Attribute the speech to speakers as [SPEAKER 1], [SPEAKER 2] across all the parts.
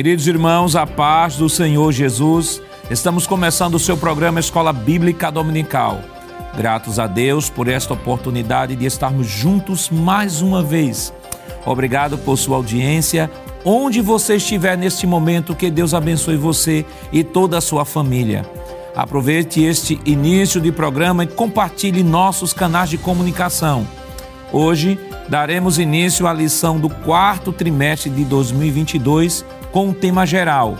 [SPEAKER 1] Queridos irmãos, a paz do Senhor Jesus, estamos começando o seu programa Escola Bíblica Dominical. Gratos a Deus por esta oportunidade de estarmos juntos mais uma vez. Obrigado por sua audiência. Onde você estiver neste momento, que Deus abençoe você e toda a sua família. Aproveite este início de programa e compartilhe nossos canais de comunicação. Hoje daremos início à lição do quarto trimestre de 2022 com o tema geral: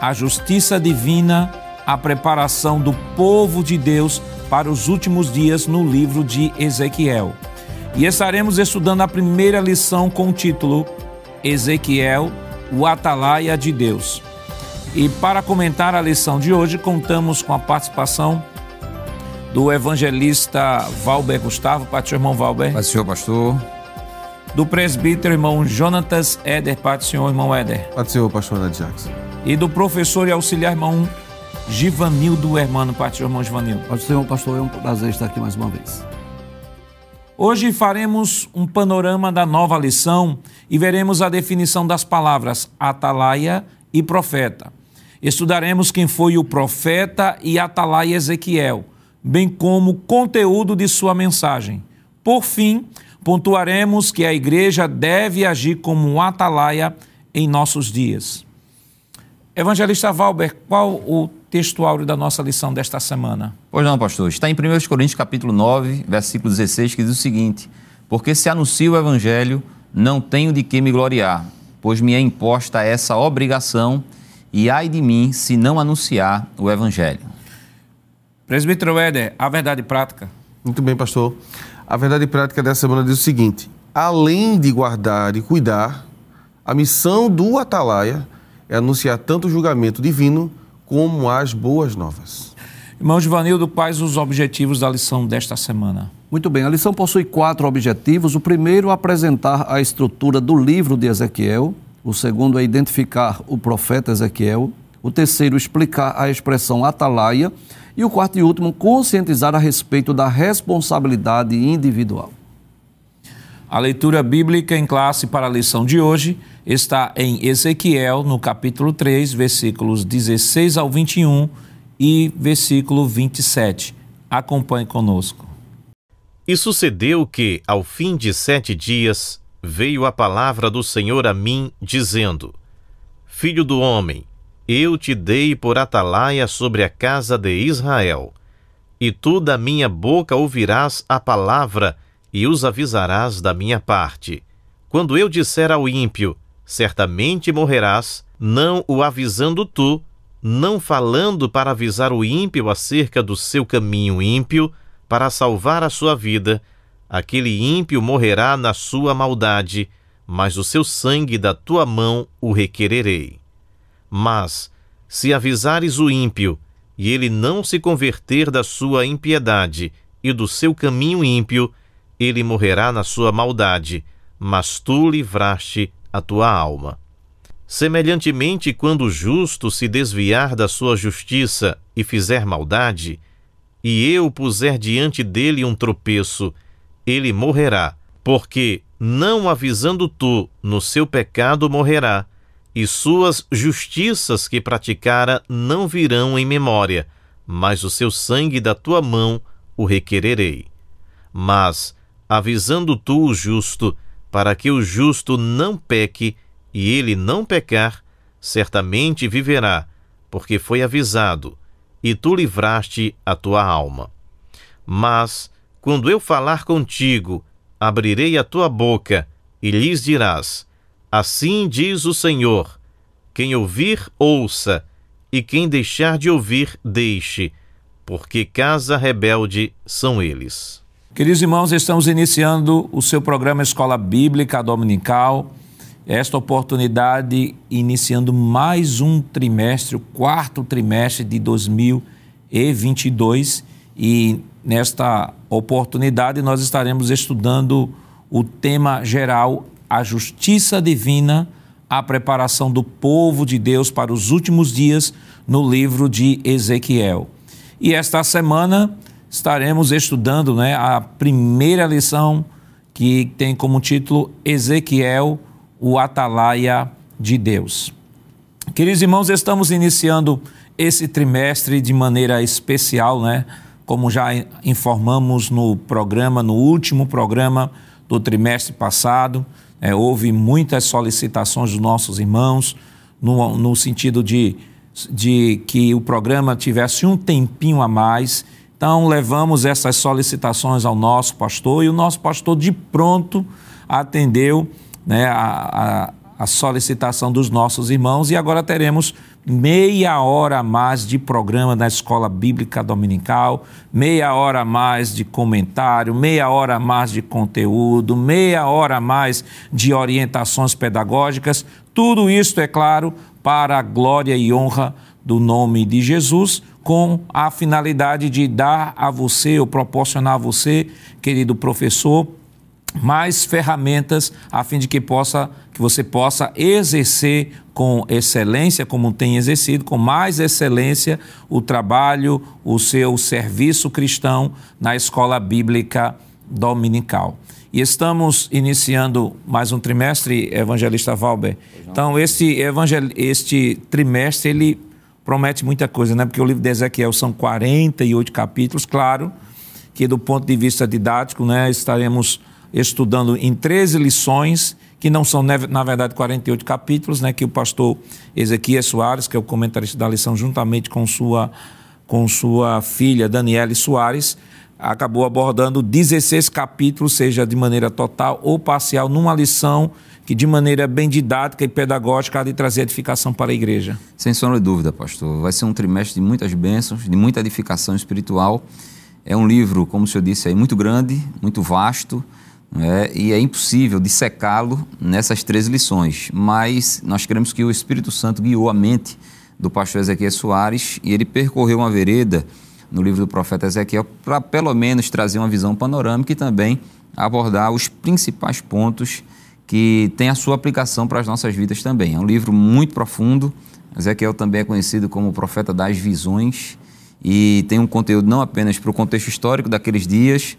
[SPEAKER 1] a justiça divina, a preparação do povo de Deus para os últimos dias no livro de Ezequiel. E estaremos estudando a primeira lição com o título Ezequiel, o Atalaia de Deus. E para comentar a lição de hoje, contamos com a participação do evangelista Valber Gustavo. Seu irmão Valber.
[SPEAKER 2] Senhor, pastor
[SPEAKER 1] do presbítero irmão Jonatas Éder, Pai do Senhor, irmão Éder.
[SPEAKER 3] Pai do Senhor, pastor Ana Jackson.
[SPEAKER 1] E do professor e auxiliar irmão Givanildo Hermano, Pai do Senhor, irmão Givanildo.
[SPEAKER 4] Pai do Senhor, pastor, é um prazer estar aqui mais uma vez.
[SPEAKER 1] Hoje faremos um panorama da nova lição e veremos a definição das palavras atalaia e profeta. Estudaremos quem foi o profeta e atalaia Ezequiel, bem como o conteúdo de sua mensagem. Por fim, pontuaremos que a igreja deve agir como um atalaia em nossos dias. Evangelista Valber, qual o textuário da nossa lição desta semana?
[SPEAKER 2] Pois não, pastor. Está em 1 Coríntios capítulo 9, versículo 16, que diz o seguinte: Porque se anuncio o evangelho, não tenho de que me gloriar, pois me é imposta essa obrigação, e ai de mim se não anunciar o evangelho.
[SPEAKER 1] Presbítero Éder, a verdade prática.
[SPEAKER 3] Muito bem, pastor. A verdade prática dessa semana diz o seguinte: além de guardar e cuidar, a missão do atalaia é anunciar tanto o julgamento divino como as boas novas.
[SPEAKER 1] Irmão Givanildo, quais os objetivos da lição desta semana?
[SPEAKER 4] Muito bem, a lição possui quatro objetivos. O primeiro, apresentar a estrutura do livro de Ezequiel. O segundo é identificar o profeta Ezequiel. O terceiro, explicar a expressão atalaia. E o quarto e último, conscientizar a respeito da responsabilidade individual.
[SPEAKER 1] A leitura bíblica em classe para a lição de hoje está em Ezequiel, no capítulo 3, versículos 16 ao 21 e versículo 27. Acompanhe conosco.
[SPEAKER 5] E sucedeu que, ao fim de sete dias, veio a palavra do Senhor a mim, dizendo: Filho do homem, eu te dei por atalaia sobre a casa de Israel. E tu da minha boca ouvirás a palavra e os avisarás da minha parte. Quando eu disser ao ímpio, certamente morrerás, não o avisando tu, não falando para avisar o ímpio acerca do seu caminho ímpio, para salvar a sua vida, aquele ímpio morrerá na sua maldade, mas o seu sangue da tua mão o requererei. Mas, se avisares o ímpio, e ele não se converter da sua impiedade e do seu caminho ímpio, ele morrerá na sua maldade, mas tu livraste a tua alma. Semelhantemente, quando o justo se desviar da sua justiça e fizer maldade, e eu puser diante dele um tropeço, ele morrerá, porque, não avisando tu, no seu pecado morrerá, e suas justiças que praticara não virão em memória, mas o seu sangue da tua mão o requererei. Mas, avisando tu o justo, para que o justo não peque, e ele não pecar, certamente viverá, porque foi avisado, e tu livraste a tua alma. Mas, quando eu falar contigo, abrirei a tua boca, e lhes dirás: Assim diz o Senhor: quem ouvir, ouça, e quem deixar de ouvir, deixe, porque casa rebelde são eles.
[SPEAKER 1] Queridos irmãos, estamos iniciando o seu programa Escola Bíblica Dominical. Esta oportunidade iniciando mais um trimestre, o quarto trimestre de 2022. E nesta oportunidade nós estaremos estudando o tema geral a justiça divina, a preparação do povo de Deus para os últimos dias no livro de Ezequiel. E esta semana estaremos estudando né, a primeira lição que tem como título Ezequiel, o Atalaia de Deus. Queridos irmãos, estamos iniciando esse trimestre de maneira especial, né? Como já informamos no programa, no último programa do trimestre passado, é, houve muitas solicitações dos nossos irmãos no, no sentido de, de que o programa tivesse um tempinho a mais. Então, levamos essas solicitações ao nosso pastor e o nosso pastor, de pronto, atendeu né, a, a a solicitação dos nossos irmãos e agora teremos meia hora a mais de programa na Escola Bíblica Dominical, meia hora a mais de comentário, meia hora a mais de conteúdo, meia hora a mais de orientações pedagógicas. Tudo isso, é claro, para a glória e honra do nome de Jesus, com a finalidade de dar a você ou proporcionar a você, querido professor, mais ferramentas a fim de que possa que você possa exercer com excelência, como tem exercido, com mais excelência o trabalho, o seu serviço cristão na escola bíblica dominical. E estamos iniciando mais um trimestre, evangelista Valber. Então, este, evangel... este trimestre, ele promete muita coisa, né? Porque o livro de Ezequiel são 48 capítulos, claro, que do ponto de vista didático, né, estaremos estudando em 13 lições, que não são, na verdade, 48 capítulos, né, que o pastor Ezequiel Soares, que é o comentarista da lição, juntamente com sua, com sua filha Daniele Soares, acabou abordando 16 capítulos, seja de maneira total ou parcial, numa lição que, de maneira bem didática e pedagógica, há de trazer edificação para a igreja.
[SPEAKER 2] Sem sombra de dúvida, pastor. Vai ser um trimestre de muitas bênçãos, de muita edificação espiritual. É um livro, como o senhor disse aí, muito grande, muito vasto é, e é impossível dissecá-lo nessas três lições, mas nós queremos que o Espírito Santo guiou a mente do pastor Ezequiel Soares e ele percorreu uma vereda no livro do profeta Ezequiel para pelo menos trazer uma visão panorâmica e também abordar os principais pontos que têm a sua aplicação para as nossas vidas também. É um livro muito profundo. Ezequiel também é conhecido como o profeta das visões e tem um conteúdo não apenas para o contexto histórico daqueles dias,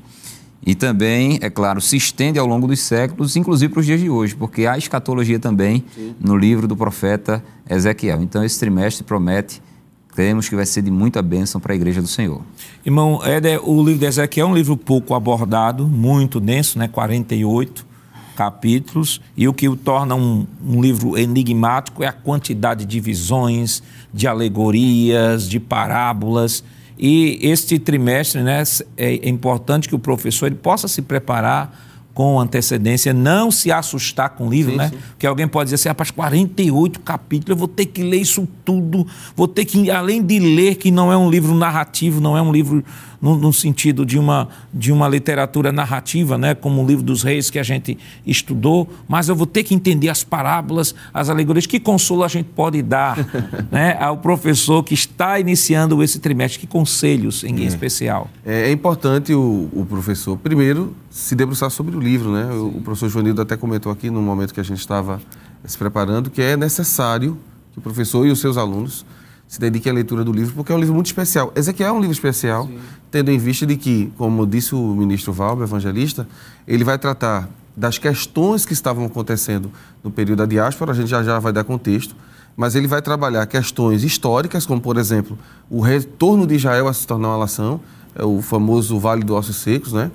[SPEAKER 2] e também, é claro, se estende ao longo dos séculos, inclusive para os dias de hoje, porque há escatologia também Sim. no livro do profeta Ezequiel. Então, esse trimestre promete, cremos que vai ser de muita bênção para a igreja do Senhor.
[SPEAKER 1] Irmão, Éder, o livro de Ezequiel é um livro pouco abordado, muito denso, né? 48 capítulos, e o que o torna um, um livro enigmático é a quantidade de visões, de alegorias, de parábolas e este trimestre né, é importante que o professor ele possa se preparar com antecedência, não se assustar com o livro, sim, né? Sim. Porque alguém pode dizer assim, rapaz, 48 capítulos, eu vou ter que ler isso tudo, vou ter que, além de ler, que não é um livro narrativo, não é um livro no, no, sentido de uma, de uma literatura narrativa, né, como o livro dos reis que a gente estudou, mas eu vou ter que entender as parábolas, as alegorias. Que consolo a gente pode dar né, ao professor que está iniciando esse trimestre? Que conselhos em é. especial?
[SPEAKER 3] É, é importante o, o, professor, primeiro, se debruçar sobre o livro. Né? O, professor Joanildo até comentou aqui no momento que a gente estava se preparando que é necessário que o professor e os seus alunos se dedique à leitura do livro, porque é um livro muito especial. Ezequiel é um livro especial, Sim. tendo em vista de que, como disse o ministro Valber, evangelista, ele vai tratar das questões que estavam acontecendo no período da diáspora, a gente já já vai dar contexto, mas ele vai trabalhar questões históricas, como, por exemplo, o retorno de Israel a se tornar uma nação, é o famoso Vale dos Ossos Secos, né?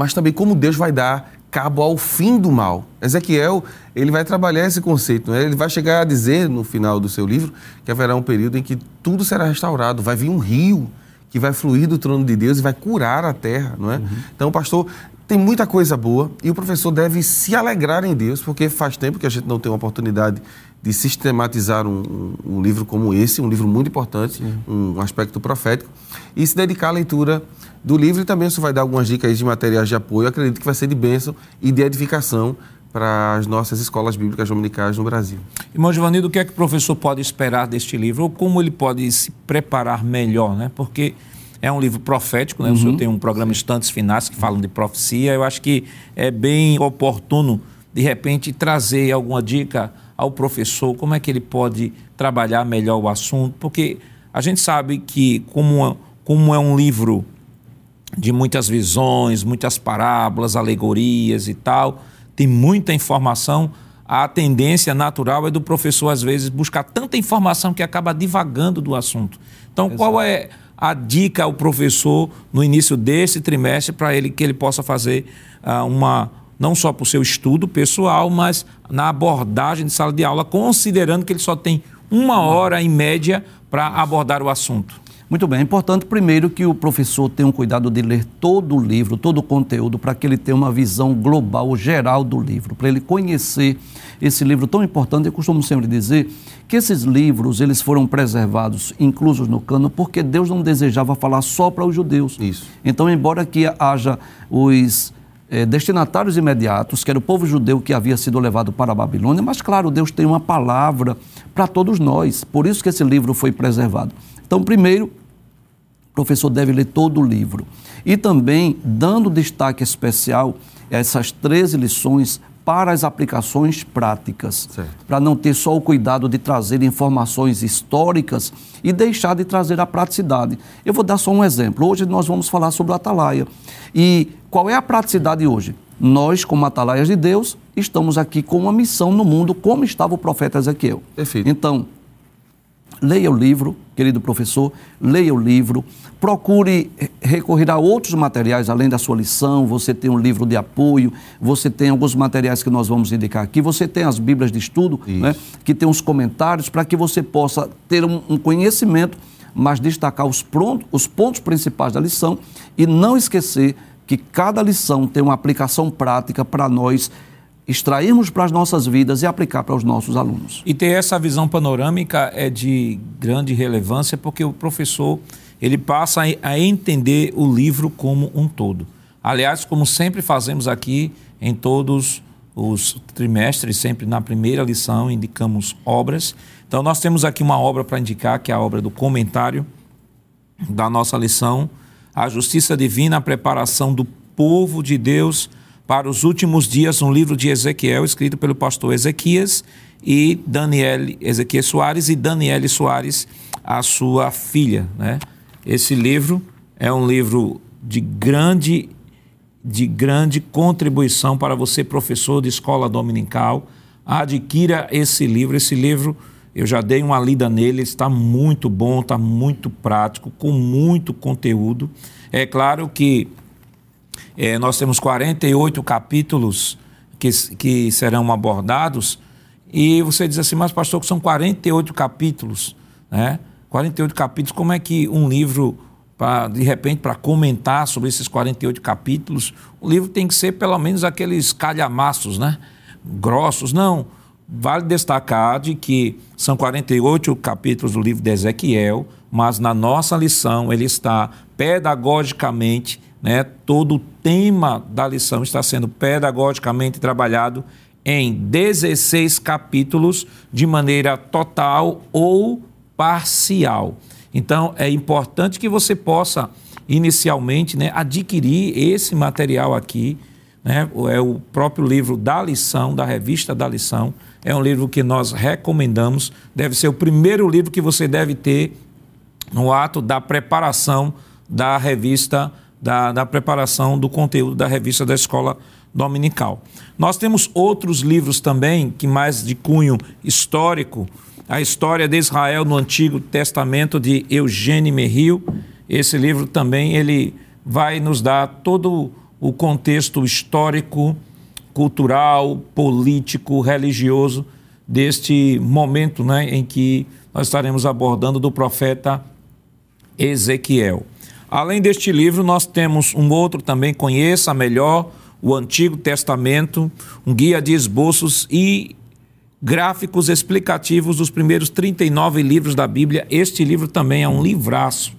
[SPEAKER 3] Mas também como Deus vai dar cabo ao fim do mal. Ezequiel, ele vai trabalhar esse conceito, né? ele vai chegar a dizer no final do seu livro que haverá um período em que tudo será restaurado, vai vir um rio que vai fluir do trono de Deus e vai curar a terra, não é? Uhum. Então, pastor, tem muita coisa boa e o professor deve se alegrar em Deus, porque faz tempo que a gente não tem uma oportunidade de sistematizar um, um, livro como esse, um livro muito importante, Sim. um aspecto profético, e se dedicar à leitura do livro e também isso vai dar algumas dicas de materiais de apoio. Eu acredito que vai ser de bênção e de edificação para as nossas escolas bíblicas dominicais no Brasil.
[SPEAKER 1] Irmão Giovanni, o que é que o professor pode esperar deste livro? Ou como ele pode se preparar melhor, né? Porque é um livro profético, né? Uhum. O senhor tem um programa Instantes Finais que falam de profecia. Eu acho que é bem oportuno, de repente, trazer alguma dica ao professor, como é que ele pode trabalhar melhor o assunto, porque a gente sabe que, como, como é um livro de muitas visões, muitas parábolas, alegorias e tal, tem muita informação. a tendência natural é do professor, às vezes, buscar tanta informação que acaba divagando do assunto. Então, Exato. qual é a dica ao professor no início desse trimestre para ele que ele possa fazer uh, uma não só para o seu estudo pessoal, mas na abordagem de sala de aula, considerando que ele só tem uma hora em média para abordar o assunto.
[SPEAKER 4] Muito bem, é importante primeiro que o professor tenha um cuidado de ler todo o livro, todo o conteúdo, para que ele tenha uma visão global, geral do livro, para ele conhecer esse livro tão importante. Eu costumo sempre dizer que esses livros eles foram preservados, inclusos no cano, porque Deus não desejava falar só para os judeus.
[SPEAKER 3] Isso.
[SPEAKER 4] Então, embora que haja os eh, destinatários imediatos, que era o povo judeu que havia sido levado para a Babilônia, mas claro, Deus tem uma palavra para todos nós. Por isso que esse livro foi preservado. Então, primeiro, o professor deve ler todo o livro. E também dando destaque especial a essas 13 lições para as aplicações práticas, para não ter só o cuidado de trazer informações históricas e deixar de trazer a praticidade. Eu vou dar só um exemplo. Hoje nós vamos falar sobre o atalaia. E qual é a praticidade hoje? Nós, como atalaias de Deus, estamos aqui com uma missão no mundo, como estava o profeta Ezequiel.
[SPEAKER 3] Perfeito.
[SPEAKER 4] Então, leia o livro, querido professor, leia o livro, procure recorrer a outros materiais além da sua lição. Você tem um livro de apoio, você tem alguns materiais que nós vamos indicar aqui, você tem as Bíblias de estudo, né, que tem os comentários para que você possa ter um, um conhecimento, mas destacar os, pronto, os pontos principais da lição e não esquecer que cada lição tem uma aplicação prática para nós extrairmos para as nossas vidas e aplicar para os nossos alunos.
[SPEAKER 1] E ter essa visão panorâmica é de grande relevância porque o professor ele passa a entender o livro como um todo. Aliás, como sempre fazemos aqui em todos os trimestres, sempre na primeira lição indicamos obras. Então nós temos aqui uma obra para indicar, que é a obra do comentário da nossa lição, a justiça divina, a preparação do povo de Deus para os últimos dias, um livro de Ezequiel, escrito pelo pastor Ezequias e Daniel, Ezequias Soares e Daniele Soares, a sua filha. Né? Esse livro é um livro de grande, de grande contribuição para você, professor de escola dominical. Adquira esse livro. Esse livro, eu já dei uma lida nele, está muito bom, está muito prático, com muito conteúdo. É claro que é, nós temos 48 capítulos que, que serão abordados, e você diz assim, mas pastor, que são 48 capítulos, né? 48 capítulos, como é que um livro, pra, de repente, para comentar sobre esses 48 capítulos, o livro tem que ser pelo menos aqueles calhamaços, né? Grossos, não. Vale destacar de que são 48 capítulos do livro de Ezequiel, mas na nossa lição ele está pedagogicamente né? Todo o tema da lição está sendo pedagogicamente trabalhado em 16 capítulos de maneira total ou parcial. Então, é importante que você possa, inicialmente, né, adquirir esse material aqui. Né? É o próprio livro da lição, da revista da lição. É um livro que nós recomendamos. Deve ser o primeiro livro que você deve ter no ato da preparação da revista da, da preparação do conteúdo da revista da escola dominical. Nós temos outros livros também, que mais de cunho histórico, a história de Israel no Antigo Testamento de Eugênio Merrill. Esse livro também ele vai nos dar todo o contexto histórico, cultural, político, religioso deste momento né, em que nós estaremos abordando do profeta Ezequiel. Além deste livro, nós temos um outro também, Conheça Melhor o Antigo Testamento, um guia de esboços e gráficos explicativos dos primeiros 39 livros da Bíblia. Este livro também é um livraço.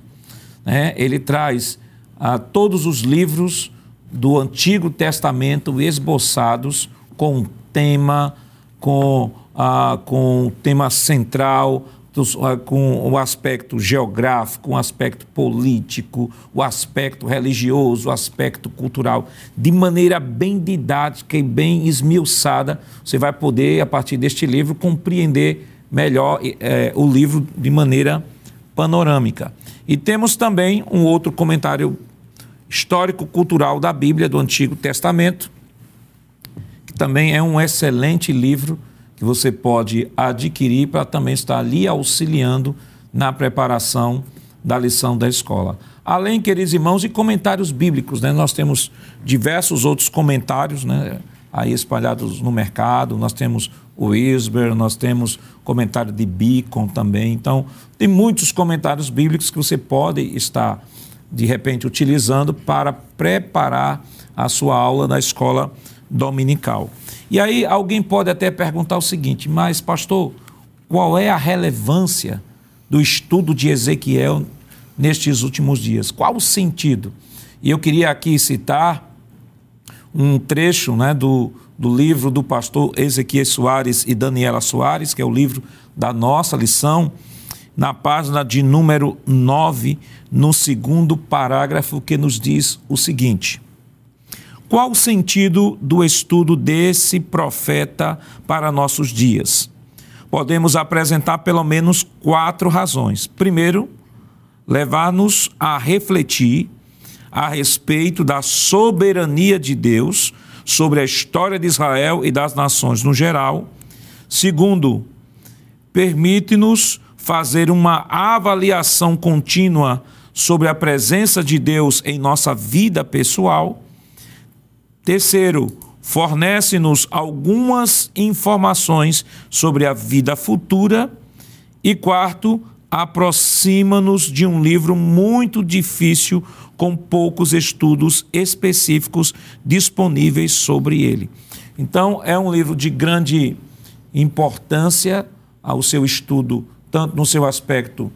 [SPEAKER 1] Né? Ele traz ah, todos os livros do Antigo Testamento esboçados com tema, com, ah, com tema central, com o aspecto geográfico, o aspecto político, o aspecto religioso, o aspecto cultural, de maneira bem didática e bem esmiuçada, você vai poder, a partir deste livro, compreender melhor é, o livro de maneira panorâmica. E temos também um outro comentário histórico-cultural da Bíblia do Antigo Testamento, que também é um excelente livro que você pode adquirir para também estar ali auxiliando na preparação da lição da escola. Além, queridos irmãos, de comentários bíblicos, né? Nós temos diversos outros comentários, né? Aí espalhados no mercado, nós temos o Isber, nós temos comentário de Beacon também. Então, tem muitos comentários bíblicos que você pode estar, de repente, utilizando para preparar a sua aula da escola dominical. E aí alguém pode até perguntar o seguinte, mas pastor, qual é a relevância do estudo de Ezequiel nestes últimos dias. Qual o sentido? E eu queria aqui citar um trecho né, do, do livro do pastor Ezequiel Soares e Daniela Soares, que é o livro da nossa lição, na página de número 9, no segundo parágrafo, que nos diz o seguinte: Qual o sentido do estudo desse profeta para nossos dias? Podemos apresentar pelo menos quatro razões. Primeiro, levar-nos a refletir a respeito da soberania de Deus sobre a história de Israel e das nações no geral. Segundo, permite-nos fazer uma avaliação contínua sobre a presença de Deus em nossa vida pessoal. Terceiro, fornece-nos algumas informações sobre a vida futura. E quarto, aproxima-nos de um livro muito difícil, com poucos estudos específicos disponíveis sobre ele. Então, é um livro de grande importância ao seu estudo, tanto no seu aspecto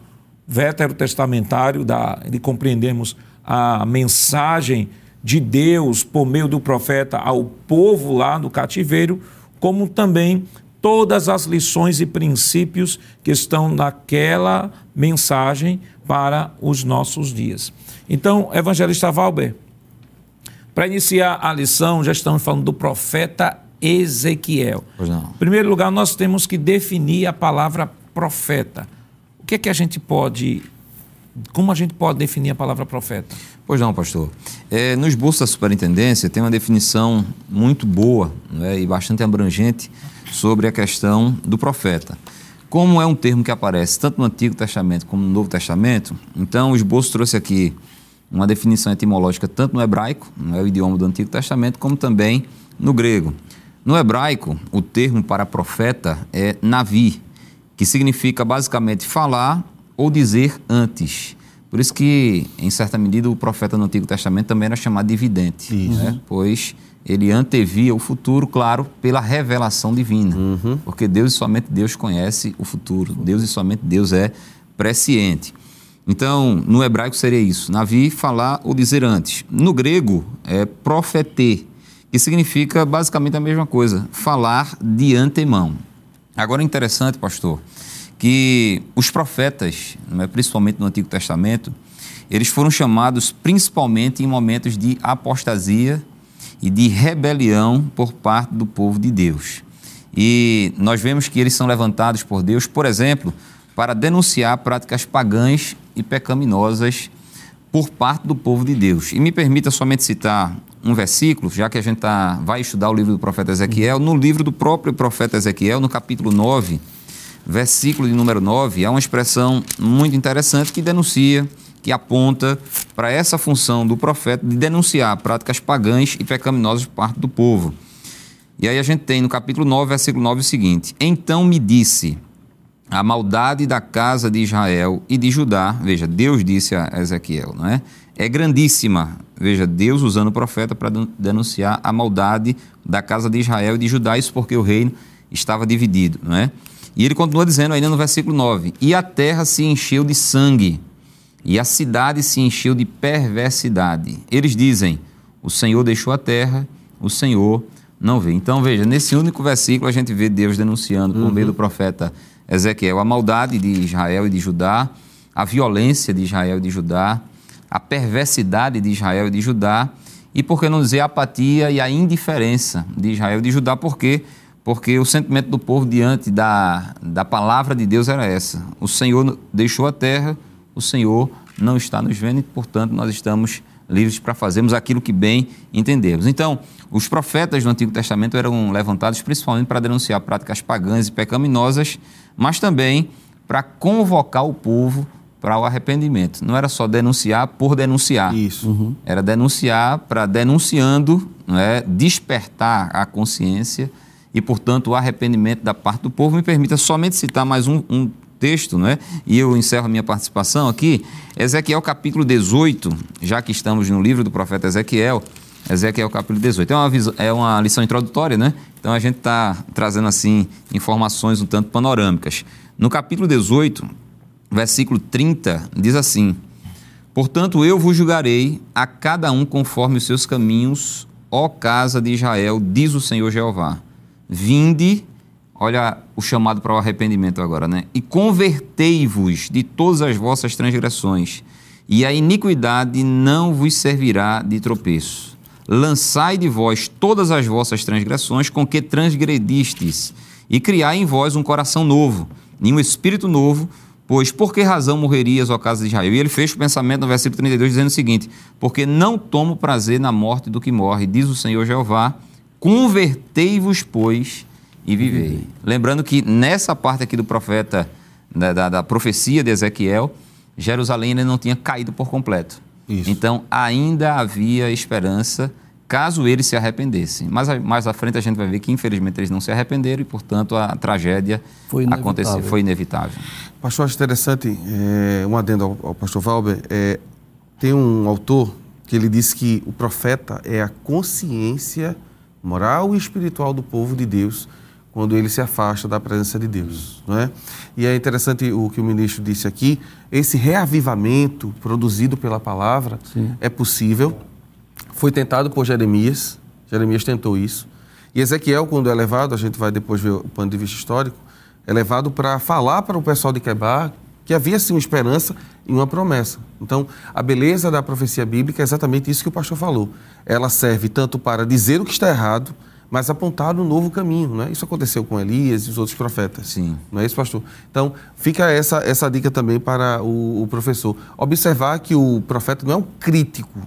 [SPEAKER 1] veterotestamentário, da, de compreendermos a mensagem de Deus por meio do profeta ao povo lá no cativeiro, como também todas as lições e princípios que estão naquela mensagem para os nossos dias. Então, evangelista Valber, para iniciar a lição, já estamos falando do profeta Ezequiel. Em primeiro lugar, nós temos que definir a palavra profeta. O que é que a gente pode como a gente pode definir a palavra profeta?
[SPEAKER 2] Pois não, pastor. É, no esboço da superintendência tem uma definição muito boa né, e bastante abrangente sobre a questão do profeta. Como é um termo que aparece tanto no Antigo Testamento como no Novo Testamento, então o esboço trouxe aqui uma definição etimológica tanto no hebraico, não é o idioma do Antigo Testamento, como também no grego. No hebraico, o termo para profeta é navi, que significa basicamente falar ou dizer antes. Por isso que, em certa medida, o profeta no Antigo Testamento também era chamado de vidente, né? pois ele antevia o futuro, claro, pela revelação divina. Uhum. Porque Deus e somente Deus conhece o futuro. Deus e somente Deus é presciente. Então, no hebraico seria isso: Navi, falar ou dizer antes. No grego, é profeter, que significa basicamente a mesma coisa, falar de antemão. Agora é interessante, pastor, que os profetas, é, principalmente no Antigo Testamento, eles foram chamados principalmente em momentos de apostasia e de rebelião por parte do povo de Deus. E nós vemos que eles são levantados por Deus, por exemplo, para denunciar práticas pagãs e pecaminosas por parte do povo de Deus. E me permita somente citar um versículo, já que a gente tá, vai estudar o livro do profeta Ezequiel, no livro do próprio profeta Ezequiel, no capítulo 9, versículo de número 9, há uma expressão muito interessante que denuncia que aponta para essa função do profeta de denunciar práticas pagãs e pecaminosas por parte do povo. E aí a gente tem no capítulo 9, versículo 9 o seguinte: Então me disse a maldade da casa de Israel e de Judá, veja, Deus disse a Ezequiel, não é? É grandíssima. Veja, Deus usando o profeta para denunciar a maldade da casa de Israel e de Judá, isso porque o reino estava dividido, não é? E ele continua dizendo ainda no versículo 9: E a terra se encheu de sangue e a cidade se encheu de perversidade. Eles dizem: O Senhor deixou a terra, o Senhor não vê. Então, veja, nesse único versículo a gente vê Deus denunciando, por uhum. meio do profeta Ezequiel, a maldade de Israel e de Judá, a violência de Israel e de Judá, a perversidade de Israel e de Judá, e por que não dizer a apatia e a indiferença de Israel e de Judá, por quê? Porque o sentimento do povo diante da, da palavra de Deus era essa: o Senhor deixou a terra, o Senhor não está nos vendo e, portanto, nós estamos livres para fazermos aquilo que bem entendemos. Então, os profetas do Antigo Testamento eram levantados principalmente para denunciar práticas pagãs e pecaminosas, mas também para convocar o povo para o arrependimento. Não era só denunciar por denunciar.
[SPEAKER 3] Isso. Uhum.
[SPEAKER 2] Era denunciar para, denunciando, não é, despertar a consciência e, portanto, o arrependimento da parte do povo. Me permita somente citar mais um, um texto, não é? E eu encerro a minha participação aqui. Ezequiel capítulo 18, já que estamos no livro do profeta Ezequiel, Ezequiel capítulo 18. É uma, é uma lição introdutória, né? Então a gente está trazendo assim informações um tanto panorâmicas. No capítulo 18, versículo 30, diz assim: Portanto, eu vos julgarei a cada um conforme os seus caminhos, ó casa de Israel, diz o Senhor Jeová. Vinde, olha o chamado para o arrependimento agora, né? E convertei-vos de todas as vossas transgressões, e a iniquidade não vos servirá de tropeço. Lançai de vós todas as vossas transgressões com que transgredistes, e criai em vós um coração novo em um espírito novo, pois por que razão morrerias, ó casa de Israel? E ele fecha o pensamento no versículo 32 dizendo o seguinte: Porque não tomo prazer na morte do que morre, diz o Senhor Jeová, convertei-vos, pois, e vivei. Uhum. Lembrando que nessa parte aqui do profeta, da, da, da profecia de Ezequiel, Jerusalém ainda não tinha caído por completo. Isso. Então ainda havia esperança caso eles se arrependessem. Mas mais à frente a gente vai ver que, infelizmente, eles não se arrependeram e, portanto, a tragédia foi aconteceu, foi inevitável.
[SPEAKER 3] Pastor, acho interessante, é, um adendo ao, ao pastor Valber, é, tem um autor que ele diz que o profeta é a consciência moral e espiritual do povo de Deus quando ele se afasta da presença de Deus, não é? E é interessante o que o ministro disse aqui, esse reavivamento produzido pela palavra Sim. é possível foi tentado por Jeremias, Jeremias tentou isso. E Ezequiel, quando é levado, a gente vai depois ver o ponto de vista histórico, é levado para falar para o pessoal de Quebar que havia sim uma esperança e uma promessa. Então, a beleza da profecia bíblica é exatamente isso que o pastor falou. Ela serve tanto para dizer o que está errado, mas apontar um novo caminho. Né? Isso aconteceu com Elias e os outros profetas.
[SPEAKER 2] Sim.
[SPEAKER 3] Não é isso, pastor? Então, fica essa, essa dica também para o, o professor. Observar que o profeta não é um crítico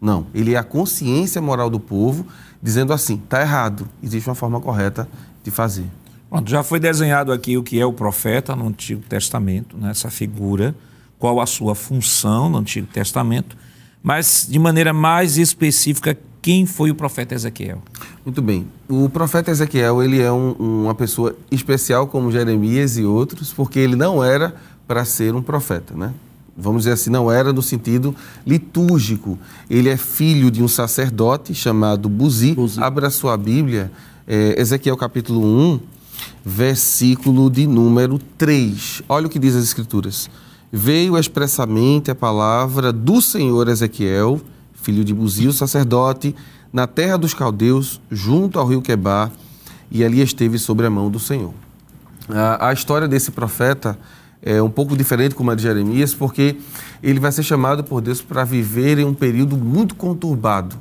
[SPEAKER 3] não, ele é a consciência moral do povo, dizendo assim: está errado, existe uma forma correta de fazer.
[SPEAKER 1] Pronto, já foi desenhado aqui o que é o profeta no Antigo Testamento, né, essa figura, qual a sua função no Antigo Testamento, mas de maneira mais específica, quem foi o profeta Ezequiel?
[SPEAKER 3] Muito bem. O profeta Ezequiel ele é um, uma pessoa especial como Jeremias e outros, porque ele não era para ser um profeta, né? vamos dizer assim, não era no sentido litúrgico. Ele é filho de um sacerdote chamado Buzi. Buzi. Abra sua Bíblia, é, Ezequiel capítulo 1, versículo de número 3. Olha o que diz as Escrituras. Veio expressamente a palavra do Senhor Ezequiel, filho de Buzi, o sacerdote, na terra dos caldeus, junto ao rio Quebar, e ali esteve sobre a mão do Senhor. A, a história desse profeta é um pouco diferente como a de Jeremias, porque ele vai ser chamado por Deus para viver em um período muito conturbado.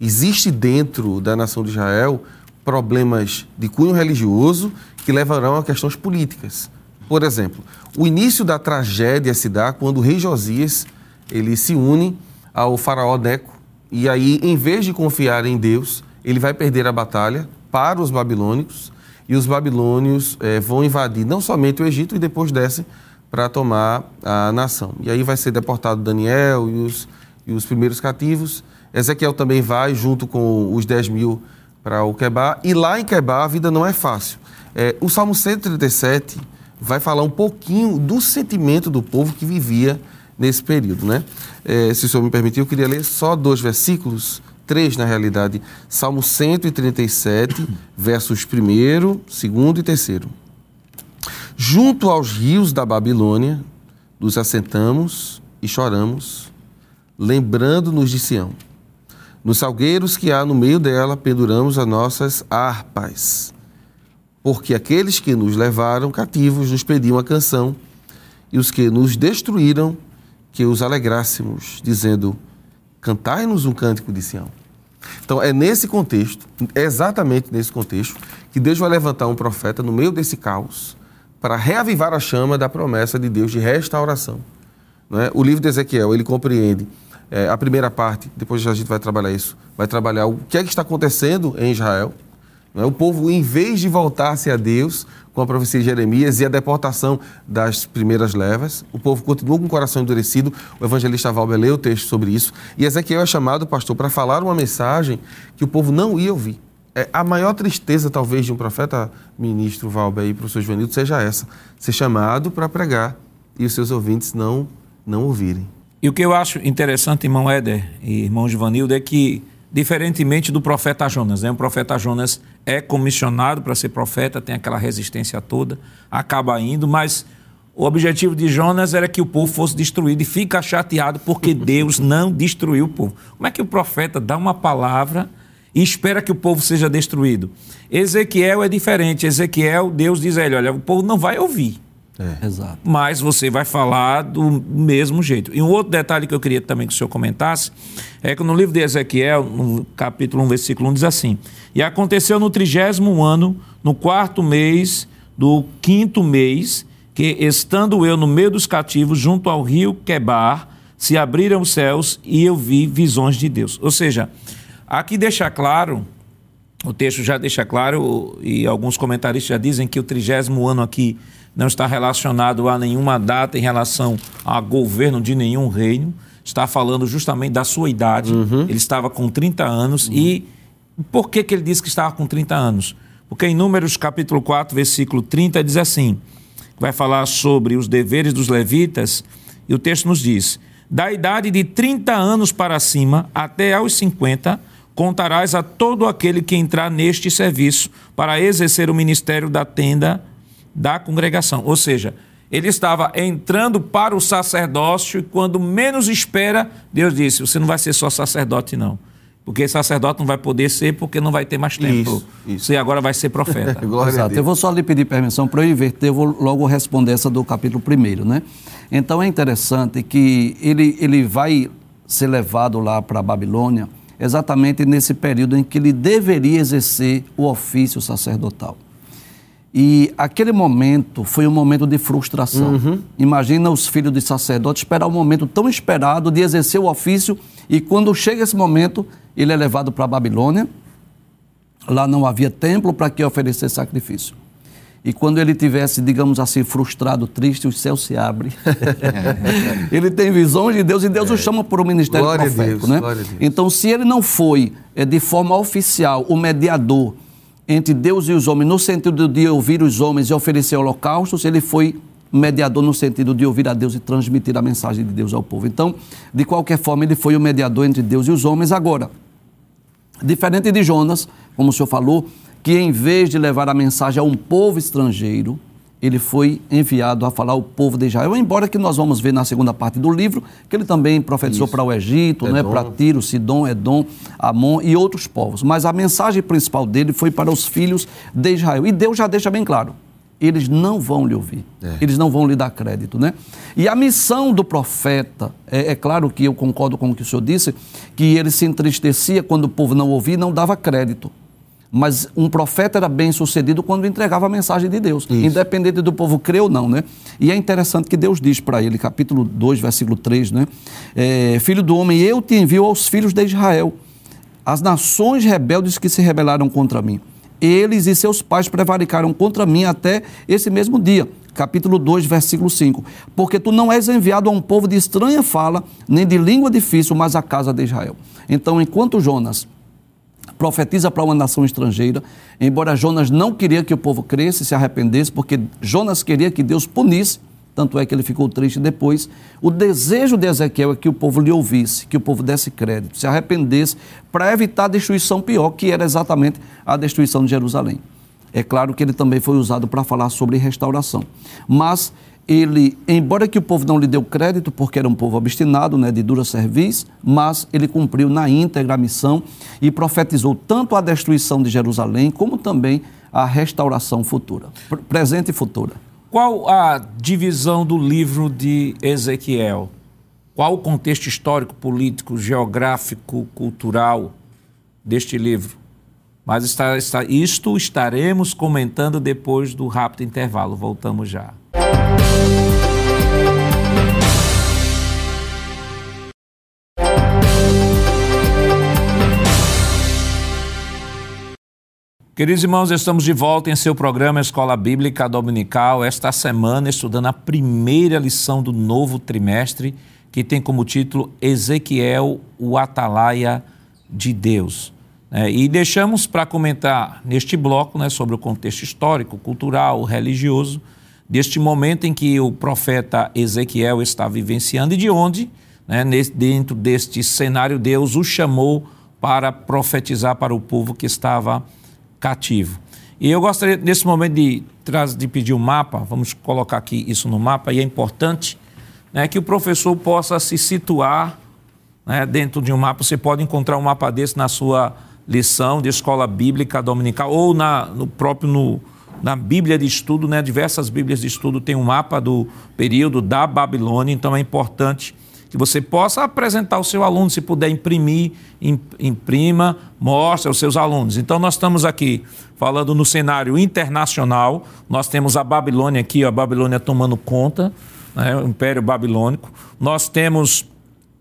[SPEAKER 3] Existe dentro da nação de Israel problemas de cunho religioso que levarão a questões políticas. Por exemplo, o início da tragédia se dá quando o rei Josias ele se une ao faraó Neco e aí, em vez de confiar em Deus, ele vai perder a batalha para os babilônicos e os babilônios é, vão invadir não somente o Egito e depois descem para tomar a nação. E aí vai ser deportado Daniel e os, e os primeiros cativos. Ezequiel também vai junto com os 10 mil para o Quebá. E lá em Quebá a vida não é fácil. É, o Salmo 137 vai falar um pouquinho do sentimento do povo que vivia nesse período. Né? É, se o senhor me permitir, eu queria ler só dois versículos três na realidade. Salmo 137, versos 1, 2 e 3. Junto aos rios da Babilônia, nos assentamos e choramos, lembrando-nos de Sião. Nos salgueiros que há no meio dela, penduramos as nossas harpas, porque aqueles que nos levaram cativos nos pediam a canção, e os que nos destruíram, que os alegrássemos, dizendo: Cantai-nos um cântico de Sião. Então, é nesse contexto, é exatamente nesse contexto, que Deus vai levantar um profeta no meio desse caos para reavivar a chama da promessa de Deus de restauração. É? O livro de Ezequiel, ele compreende é, a primeira parte, depois a gente vai trabalhar isso, vai trabalhar o que é que está acontecendo em Israel. Né? O povo, em vez de voltar-se a Deus, com a profecia de Jeremias e a deportação das primeiras levas, o povo continua com o coração endurecido. O evangelista Valber leu o texto sobre isso. E Ezequiel é chamado, pastor, para falar uma mensagem que o povo não ia ouvir. É, a maior tristeza, talvez, de um profeta ministro Valber e professor Joanildo seja essa: ser chamado para pregar e os seus ouvintes não, não ouvirem.
[SPEAKER 1] E o que eu acho interessante, irmão Éder e irmão Givanildo, é que Diferentemente do profeta Jonas, né? O profeta Jonas é comissionado para ser profeta, tem aquela resistência toda, acaba indo, mas o objetivo de Jonas era que o povo fosse destruído e fica chateado porque Deus não destruiu o povo. Como é que o profeta dá uma palavra e espera que o povo seja destruído? Ezequiel é diferente. Ezequiel, Deus diz a ele: olha, o povo não vai ouvir.
[SPEAKER 4] É. Exato.
[SPEAKER 1] Mas você vai falar do mesmo jeito. E um outro detalhe que eu queria também que o senhor comentasse é que no livro de Ezequiel, no capítulo 1, versículo 1, diz assim: E aconteceu no trigésimo ano, no quarto mês do quinto mês, que estando eu no meio dos cativos, junto ao rio Quebar, se abriram os céus e eu vi visões de Deus. Ou seja, aqui deixa claro o texto já deixa claro, e alguns comentaristas já dizem que o trigésimo ano aqui não está relacionado a nenhuma data em relação a governo de nenhum reino, está falando justamente da sua idade. Uhum. Ele estava com 30 anos uhum. e por que, que ele disse que estava com 30 anos? Porque em Números capítulo 4, versículo 30 diz assim, vai falar sobre os deveres dos levitas, e o texto nos diz: da idade de 30 anos para cima até aos 50, contarás a todo aquele que entrar neste serviço para exercer o ministério da tenda da congregação. Ou seja, ele estava entrando para o sacerdócio e quando menos espera, Deus disse: Você não vai ser só sacerdote, não. Porque sacerdote não vai poder ser porque não vai ter mais templo. Isso, isso. Você agora vai ser profeta.
[SPEAKER 4] Exato. Eu vou só lhe pedir permissão para eu inverter, eu vou logo responder essa do capítulo 1, né? Então é interessante que ele, ele vai ser levado lá para a Babilônia exatamente nesse período em que ele deveria exercer o ofício sacerdotal. E aquele momento foi um momento de frustração. Uhum. Imagina os filhos de sacerdotes esperar um momento tão esperado de exercer o ofício e quando chega esse momento, ele é levado para a Babilônia. Lá não havia templo para que oferecer sacrifício. E quando ele tivesse, digamos assim, frustrado, triste, o céu se abre. ele tem visões de Deus e Deus é. o chama para o ministério glória profético. Deus, né? Então, se ele não foi é, de forma oficial o mediador entre Deus e os homens, no sentido de ouvir os homens e oferecer holocaustos, ele foi mediador no sentido de ouvir a Deus e transmitir a mensagem de Deus ao povo. Então, de qualquer forma, ele foi o mediador entre Deus e os homens. Agora, diferente de Jonas, como o senhor falou, que em vez de levar a mensagem a um povo estrangeiro, ele foi enviado a falar ao povo de Israel, embora que nós vamos ver na segunda parte do livro que ele também profetizou para o Egito, né, para Tiro, Sidom, Edom, Amon e outros povos. Mas a mensagem principal dele foi para os filhos de Israel. E Deus já deixa bem claro, eles não vão lhe ouvir, é. eles não vão lhe dar crédito, né? E a missão do profeta, é, é, claro que eu concordo com o que o senhor disse, que ele se entristecia quando o povo não ouvia e não dava crédito. Mas um profeta era bem sucedido quando entregava a mensagem de Deus, Isso. independente do povo crer ou não, né? E é interessante que Deus diz para ele, capítulo 2, versículo 3, né? É, Filho do homem, eu te envio aos filhos de Israel, as nações rebeldes que se rebelaram contra mim. Eles e seus pais prevaricaram contra mim até esse mesmo dia. Capítulo 2, versículo 5. Porque tu não és enviado a um povo de estranha fala, nem de língua difícil, mas à casa de Israel. Então, enquanto Jonas profetiza para uma nação estrangeira, embora Jonas não queria que o povo cresce, se arrependesse, porque Jonas queria que Deus punisse, tanto é que ele ficou triste depois. O desejo de Ezequiel é que o povo lhe ouvisse, que o povo desse crédito, se arrependesse, para evitar a destruição pior, que era exatamente a destruição de Jerusalém. É claro que ele também foi usado para falar sobre restauração. Mas ele, embora que o povo não lhe deu crédito, porque era um povo obstinado, né, de dura serviço, mas ele cumpriu na íntegra a missão e profetizou tanto a destruição de Jerusalém, como também a restauração futura, presente e futura.
[SPEAKER 1] Qual a divisão do livro de Ezequiel? Qual o contexto histórico, político, geográfico, cultural deste livro? Mas está, está, isto estaremos comentando depois do rápido intervalo. Voltamos já. Queridos irmãos, estamos de volta em seu programa Escola Bíblica Dominical, esta semana estudando a primeira lição do novo trimestre, que tem como título Ezequiel, o Atalaia de Deus. É, e deixamos para comentar neste bloco né, sobre o contexto histórico, cultural, religioso, deste momento em que o profeta Ezequiel está vivenciando e de onde, né, dentro deste cenário, Deus o chamou para profetizar para o povo que estava cativo. E eu gostaria, nesse momento, de, de pedir um mapa, vamos colocar aqui isso no mapa, e é importante né, que o professor possa se situar né, dentro de um mapa. Você pode encontrar um mapa desse na sua lição de escola bíblica dominical ou na, no próprio no, na Bíblia de estudo, né, diversas Bíblias de estudo tem um mapa do período da Babilônia, então é importante que você possa apresentar ao seu aluno, se puder imprimir, imprima, mostre aos seus alunos. Então, nós estamos aqui falando no cenário internacional, nós temos a Babilônia aqui, a Babilônia tomando conta, né, o Império Babilônico. Nós temos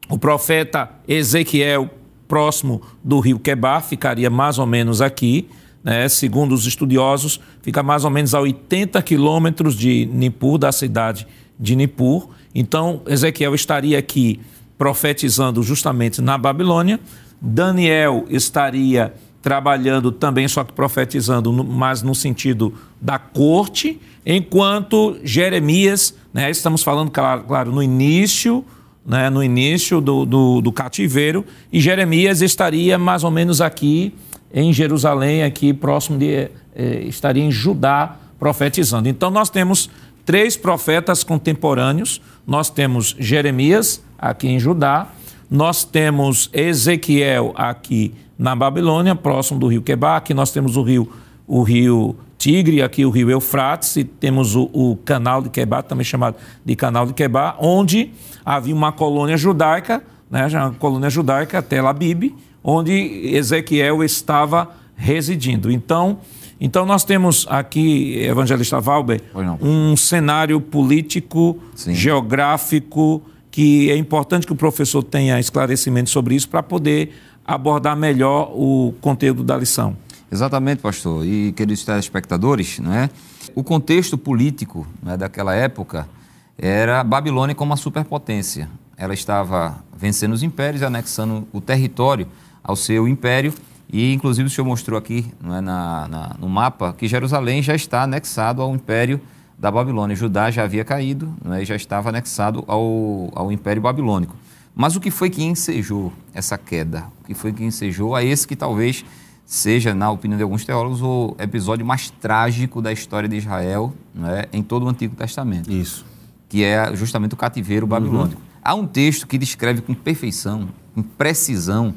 [SPEAKER 1] o profeta Ezequiel próximo do rio Quebar, ficaria mais ou menos aqui, né, segundo os estudiosos, fica mais ou menos a 80 quilômetros de Nippur, da cidade de Nippur. Então, Ezequiel estaria aqui profetizando justamente na Babilônia. Daniel estaria trabalhando também, só que profetizando, mas no sentido da corte, enquanto Jeremias, né, estamos falando, claro, claro no início, né, no início do, do, do, cativeiro, e Jeremias estaria mais ou menos aqui em Jerusalém, aqui próximo de, eh, estaria em Judá, profetizando. Então nós temos três profetas contemporâneos. Nós temos Jeremias, aqui em Judá, nós temos Ezequiel aqui na Babilônia, próximo do rio Quebar, aqui nós temos o rio, o rio Tigre, aqui o rio Eufrates, e temos o, o canal de Quebar, também chamado de canal de Quebar, onde havia uma colônia judaica, né, uma colônia judaica, Tel Abib, onde Ezequiel estava residindo. Então, então nós temos aqui, evangelista Valber, um cenário político, Sim. geográfico, que é importante que o professor tenha esclarecimento sobre isso para poder abordar melhor o conteúdo da lição.
[SPEAKER 2] Exatamente, pastor. E queridos telespectadores, né? o contexto político né, daquela época era a Babilônia como uma superpotência. Ela estava vencendo os impérios, anexando o território ao seu império e, inclusive, o senhor mostrou aqui é, na, na, no mapa que Jerusalém já está anexado ao Império da Babilônia. Judá já havia caído é, e já estava anexado ao, ao Império Babilônico. Mas o que foi que ensejou essa queda? O que foi que ensejou a esse que talvez seja, na opinião de alguns teólogos, o episódio mais trágico da história de Israel é, em todo o Antigo Testamento.
[SPEAKER 3] Isso.
[SPEAKER 2] Que é justamente o cativeiro uhum. babilônico. Uhum. Há um texto que descreve com perfeição, com precisão,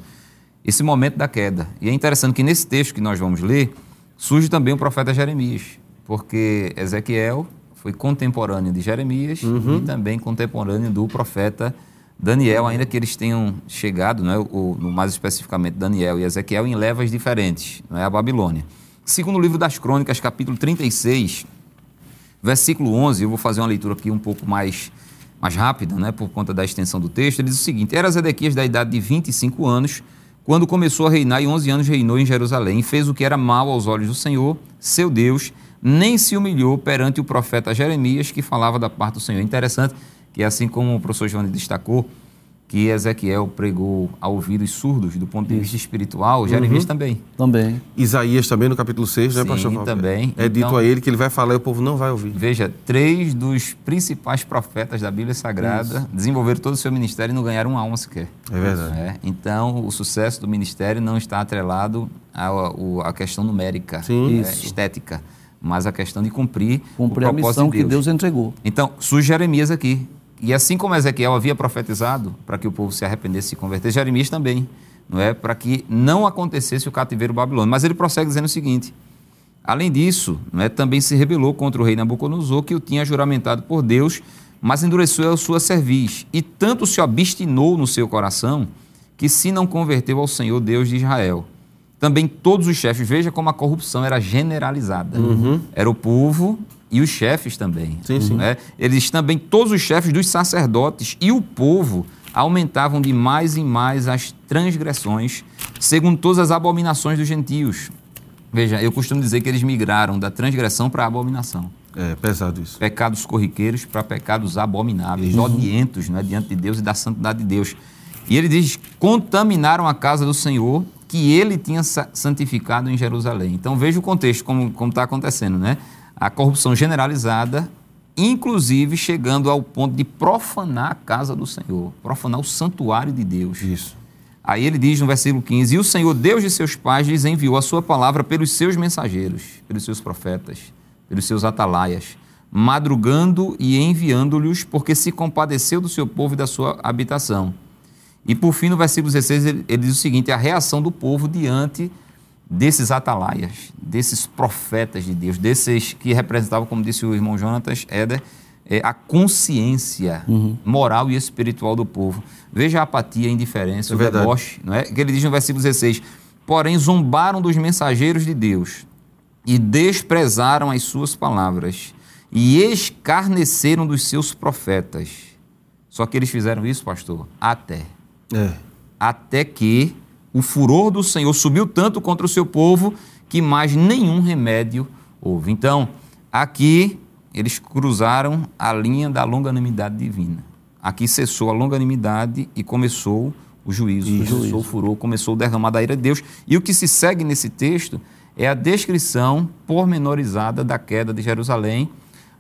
[SPEAKER 2] esse momento da queda. E é interessante que nesse texto que nós vamos ler, surge também o profeta Jeremias, porque Ezequiel foi contemporâneo de Jeremias uhum. e também contemporâneo do profeta Daniel, ainda que eles tenham chegado, né, o, mais especificamente Daniel e Ezequiel, em levas diferentes, não é a Babilônia. Segundo o livro das Crônicas, capítulo 36, versículo 11, eu vou fazer uma leitura aqui um pouco mais, mais rápida, né, por conta da extensão do texto, ele diz o seguinte, Era Zedequias da idade de 25 anos, quando começou a reinar e 11 anos reinou em Jerusalém, fez o que era mal aos olhos do Senhor, seu Deus, nem se humilhou perante o profeta Jeremias, que falava da parte do Senhor. Interessante que, assim como o professor João destacou, que Ezequiel pregou a ouvidos surdos do ponto de vista espiritual, Jeremias uhum. também.
[SPEAKER 4] Também.
[SPEAKER 3] Isaías também no capítulo 6, né,
[SPEAKER 2] Sim,
[SPEAKER 3] pastor
[SPEAKER 2] Sim, também.
[SPEAKER 3] É dito então, a ele que ele vai falar e o povo não vai ouvir.
[SPEAKER 2] Veja, três dos principais profetas da Bíblia Sagrada Isso. desenvolveram todo o seu ministério e não ganharam uma alma sequer.
[SPEAKER 3] É verdade.
[SPEAKER 2] É, então, o sucesso do ministério não está atrelado à, à questão numérica,
[SPEAKER 3] Sim.
[SPEAKER 2] É, estética, mas a questão de cumprir,
[SPEAKER 4] cumprir
[SPEAKER 2] o
[SPEAKER 4] propósito a missão de Deus. que Deus entregou.
[SPEAKER 2] Então, surge Jeremias aqui, e assim como Ezequiel havia profetizado para que o povo se arrependesse e se convertesse, Jeremias também, não é? Para que não acontecesse o cativeiro babilônico. Mas ele prossegue dizendo o seguinte: Além disso, não é, também se rebelou contra o rei Nabucodonosor, que o tinha juramentado por Deus, mas endureceu a sua cerviz, e tanto se obstinou no seu coração, que se não converteu ao Senhor Deus de Israel. Também todos os chefes, veja como a corrupção era generalizada. Uhum. Era o povo e os chefes também.
[SPEAKER 3] Sim, sim.
[SPEAKER 2] Né? Eles também, todos os chefes dos sacerdotes e o povo aumentavam de mais em mais as transgressões, segundo todas as abominações dos gentios. Veja, eu costumo dizer que eles migraram da transgressão para a abominação.
[SPEAKER 3] É pesado isso.
[SPEAKER 2] Pecados corriqueiros para pecados abomináveis, odientos né, diante de Deus e da santidade de Deus. E ele diz: contaminaram a casa do Senhor que ele tinha santificado em Jerusalém. Então veja o contexto, como está acontecendo, né? A corrupção generalizada, inclusive chegando ao ponto de profanar a casa do Senhor, profanar o santuário de Deus.
[SPEAKER 3] Isso.
[SPEAKER 2] Aí ele diz no versículo 15: E o Senhor, Deus de seus pais, lhes enviou a sua palavra pelos seus mensageiros, pelos seus profetas, pelos seus atalaias, madrugando e enviando-lhes, porque se compadeceu do seu povo e da sua habitação. E por fim, no versículo 16, ele, ele diz o seguinte: a reação do povo diante desses atalaias, desses profetas de Deus, desses que representavam, como disse o irmão Jonatas Éder, é, a consciência uhum. moral e espiritual do povo. Veja a apatia, a indiferença, é o verdade. deboche, não é? que ele diz no versículo 16: Porém, zombaram dos mensageiros de Deus e desprezaram as suas palavras e escarneceram dos seus profetas. Só que eles fizeram isso, pastor, até é. Até que o furor do Senhor subiu tanto contra o seu povo que mais nenhum remédio houve. Então, aqui eles cruzaram a linha da longanimidade divina. Aqui cessou a longanimidade e começou o juízo, Isso. começou o furor, começou o derramar da ira de Deus. E o que se segue nesse texto é a descrição pormenorizada da queda de Jerusalém,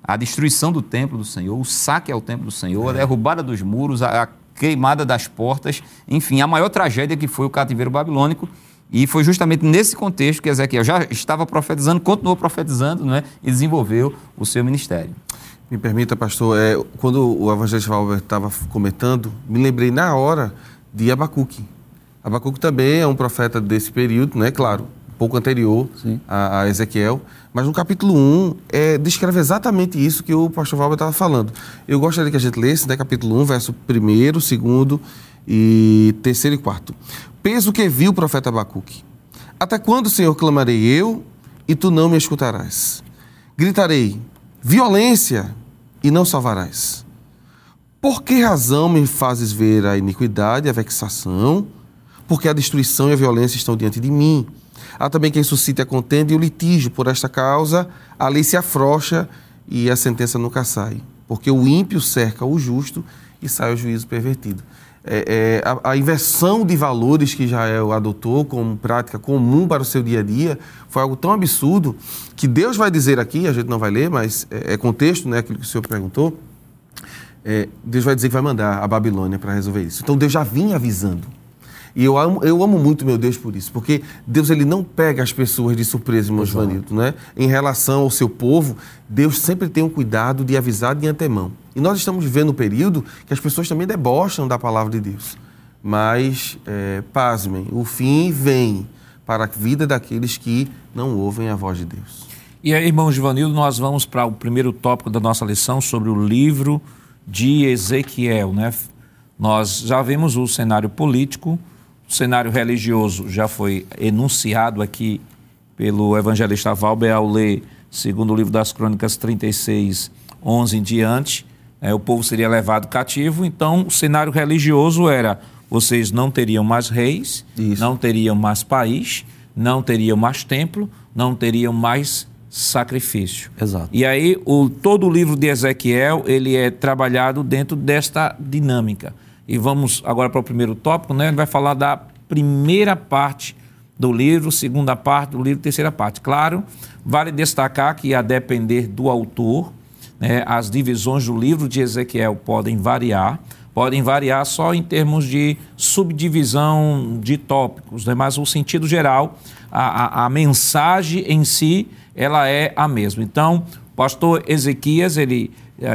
[SPEAKER 2] a destruição do templo do Senhor, o saque ao templo do Senhor, é. a derrubada dos muros, a queimada das portas, enfim, a maior tragédia que foi o cativeiro babilônico. E foi justamente nesse contexto que Ezequiel já estava profetizando, continuou profetizando né, e desenvolveu o seu ministério.
[SPEAKER 3] Me permita, pastor, é, quando o evangelista Valber estava comentando, me lembrei na hora de Abacuque. Abacuque também é um profeta desse período, né? Claro, um pouco anterior a, a, Ezequiel. Mas no capítulo 1, é, descreve exatamente isso que o pastor Valber estava falando. Eu gostaria que a gente lesse, né, capítulo 1, verso 1, 2 e 3 e 4. Peso que viu o profeta Abacuque. Até quando, Senhor, clamarei eu e tu não me escutarás? Gritarei, violência, e não salvarás. Por que razão me fazes ver a iniquidade e a vexação? Porque a destruição e a violência estão diante de mim Há também quem suscite a contenda e o litígio. Por esta causa, a lei se afrouxa e a sentença nunca sai. Porque o ímpio cerca o justo e sai o juízo pervertido. É, é, a, a, inversão de valores que Israel adotou como prática comum para o seu dia a dia foi algo tão absurdo que Deus vai dizer aqui, a gente não vai ler, mas é, é contexto, né, aquilo que o senhor perguntou. É, Deus vai dizer que vai mandar a Babilônia para resolver isso. Então Deus já vinha avisando. E eu amo, eu amo muito meu Deus por isso, porque Deus ele não pega as pessoas de surpresa, irmão Joanildo, né? Em relação ao seu povo, Deus sempre tem um cuidado de avisar de antemão. E nós estamos vivendo um período que as pessoas também debocham da palavra de Deus. Mas, é, pasmem, o fim vem para a vida daqueles que não ouvem a voz de Deus.
[SPEAKER 1] E aí, irmão Givanildo, nós vamos para o primeiro tópico da nossa lição sobre o livro de Ezequiel, né? Nós já vimos o cenário político, o cenário religioso já foi enunciado aqui pelo evangelista Valber ao ler, segundo o livro das Crônicas 36, 11 em diante, é, o povo seria levado cativo, então o cenário religioso era: vocês não teriam mais reis, Isso. não teriam mais país, não teriam mais templo, não teriam mais sacrifício.
[SPEAKER 4] Exato.
[SPEAKER 1] E aí o, todo o livro de Ezequiel ele é trabalhado dentro desta dinâmica. E vamos agora para o primeiro tópico, né? Ele vai falar da primeira parte do livro, segunda parte do livro, terceira parte. Claro, vale destacar que, a depender do autor, né, as divisões do livro de Ezequiel podem variar, podem variar só em termos de subdivisão de tópicos, né? mas o sentido geral, a, a, a mensagem em si, ela é a mesma. Então, o pastor Ezequias, ele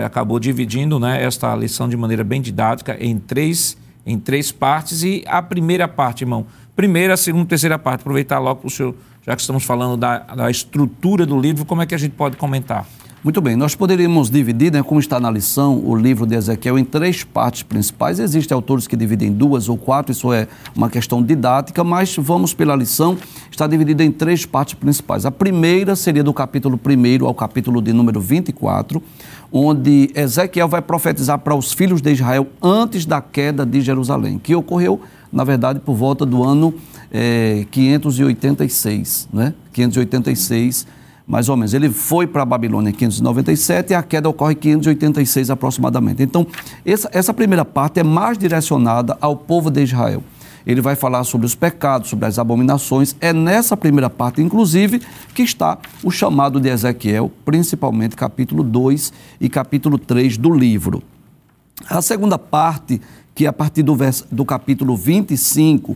[SPEAKER 1] acabou dividindo né, esta lição de maneira bem didática em três, em três partes. E a primeira parte, irmão, primeira, segunda terceira parte, aproveitar logo para o senhor, já que estamos falando da, da estrutura do livro, como é que a gente pode comentar?
[SPEAKER 4] Muito bem, nós poderíamos dividir, né, como está na lição, o livro de Ezequiel em três partes principais. Existem autores que dividem em duas ou quatro, isso é uma questão didática, mas vamos pela lição, está dividida em três partes principais. A primeira seria do capítulo 1 ao capítulo de número 24, onde Ezequiel vai profetizar para os filhos de Israel antes da queda de Jerusalém, que ocorreu na verdade, por volta do ano é, 586, né? 586, mais ou menos. Ele foi para a Babilônia em 597 e a queda ocorre em 586 aproximadamente. Então, essa, essa primeira parte é mais direcionada ao povo de Israel. Ele vai falar sobre os pecados, sobre as abominações. É nessa primeira parte, inclusive, que está o chamado de Ezequiel, principalmente capítulo 2 e capítulo 3 do livro. A segunda parte, que é a partir do, vers, do capítulo 25,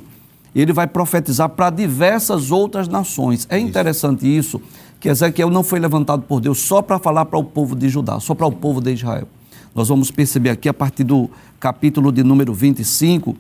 [SPEAKER 4] ele vai profetizar para diversas outras nações. É interessante isso, que Ezequiel não foi levantado por Deus só para falar para o povo de Judá, só para o povo de Israel. Nós vamos perceber aqui, a partir do capítulo de número 25,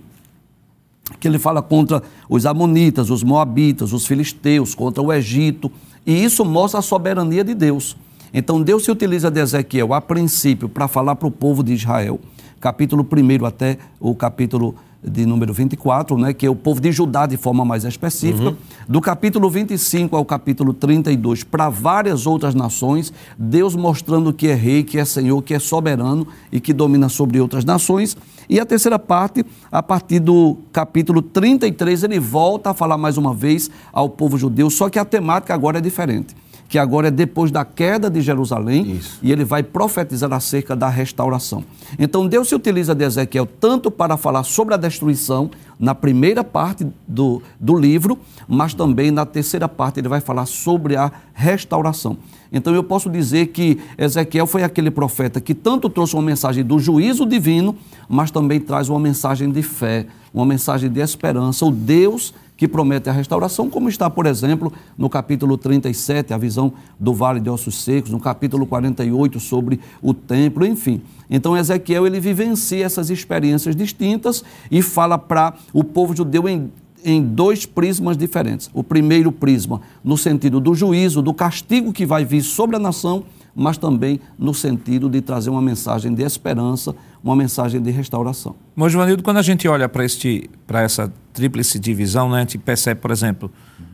[SPEAKER 4] que ele fala contra os amonitas, os moabitas, os filisteus, contra o Egito, e isso mostra a soberania de Deus. Então Deus se utiliza de Ezequiel a princípio para falar para o povo de Israel, capítulo 1 até o capítulo de número 24, né, que é o povo de Judá de forma mais específica, uhum. do capítulo 25 ao capítulo 32, para várias outras nações, Deus mostrando que é rei, que é senhor, que é soberano e que domina sobre outras nações. E a terceira parte, a partir do capítulo 33, ele volta a falar mais uma vez ao povo judeu, só que a temática agora é diferente que agora é depois da queda de Jerusalém, Isso. e ele vai profetizar acerca da restauração. Então Deus se utiliza de Ezequiel tanto para falar sobre a destruição, na primeira parte do, do livro, mas também na terceira parte ele vai falar sobre a restauração. Então eu posso dizer que Ezequiel foi aquele profeta que tanto trouxe uma mensagem do juízo divino, mas também traz uma mensagem de fé, uma mensagem de esperança. O Deus que promete a restauração, como está, por exemplo, no capítulo 37, a visão do vale de ossos secos, no capítulo 48 sobre o templo, enfim. Então Ezequiel ele vivencia essas experiências distintas e fala para o povo judeu em, em dois prismas diferentes. O primeiro prisma no sentido do juízo, do castigo que vai vir sobre a nação, mas também no sentido de trazer uma mensagem de esperança, uma mensagem de restauração.
[SPEAKER 1] Mas, Joanildo, quando a gente olha para essa tríplice divisão, né, a gente percebe, por exemplo,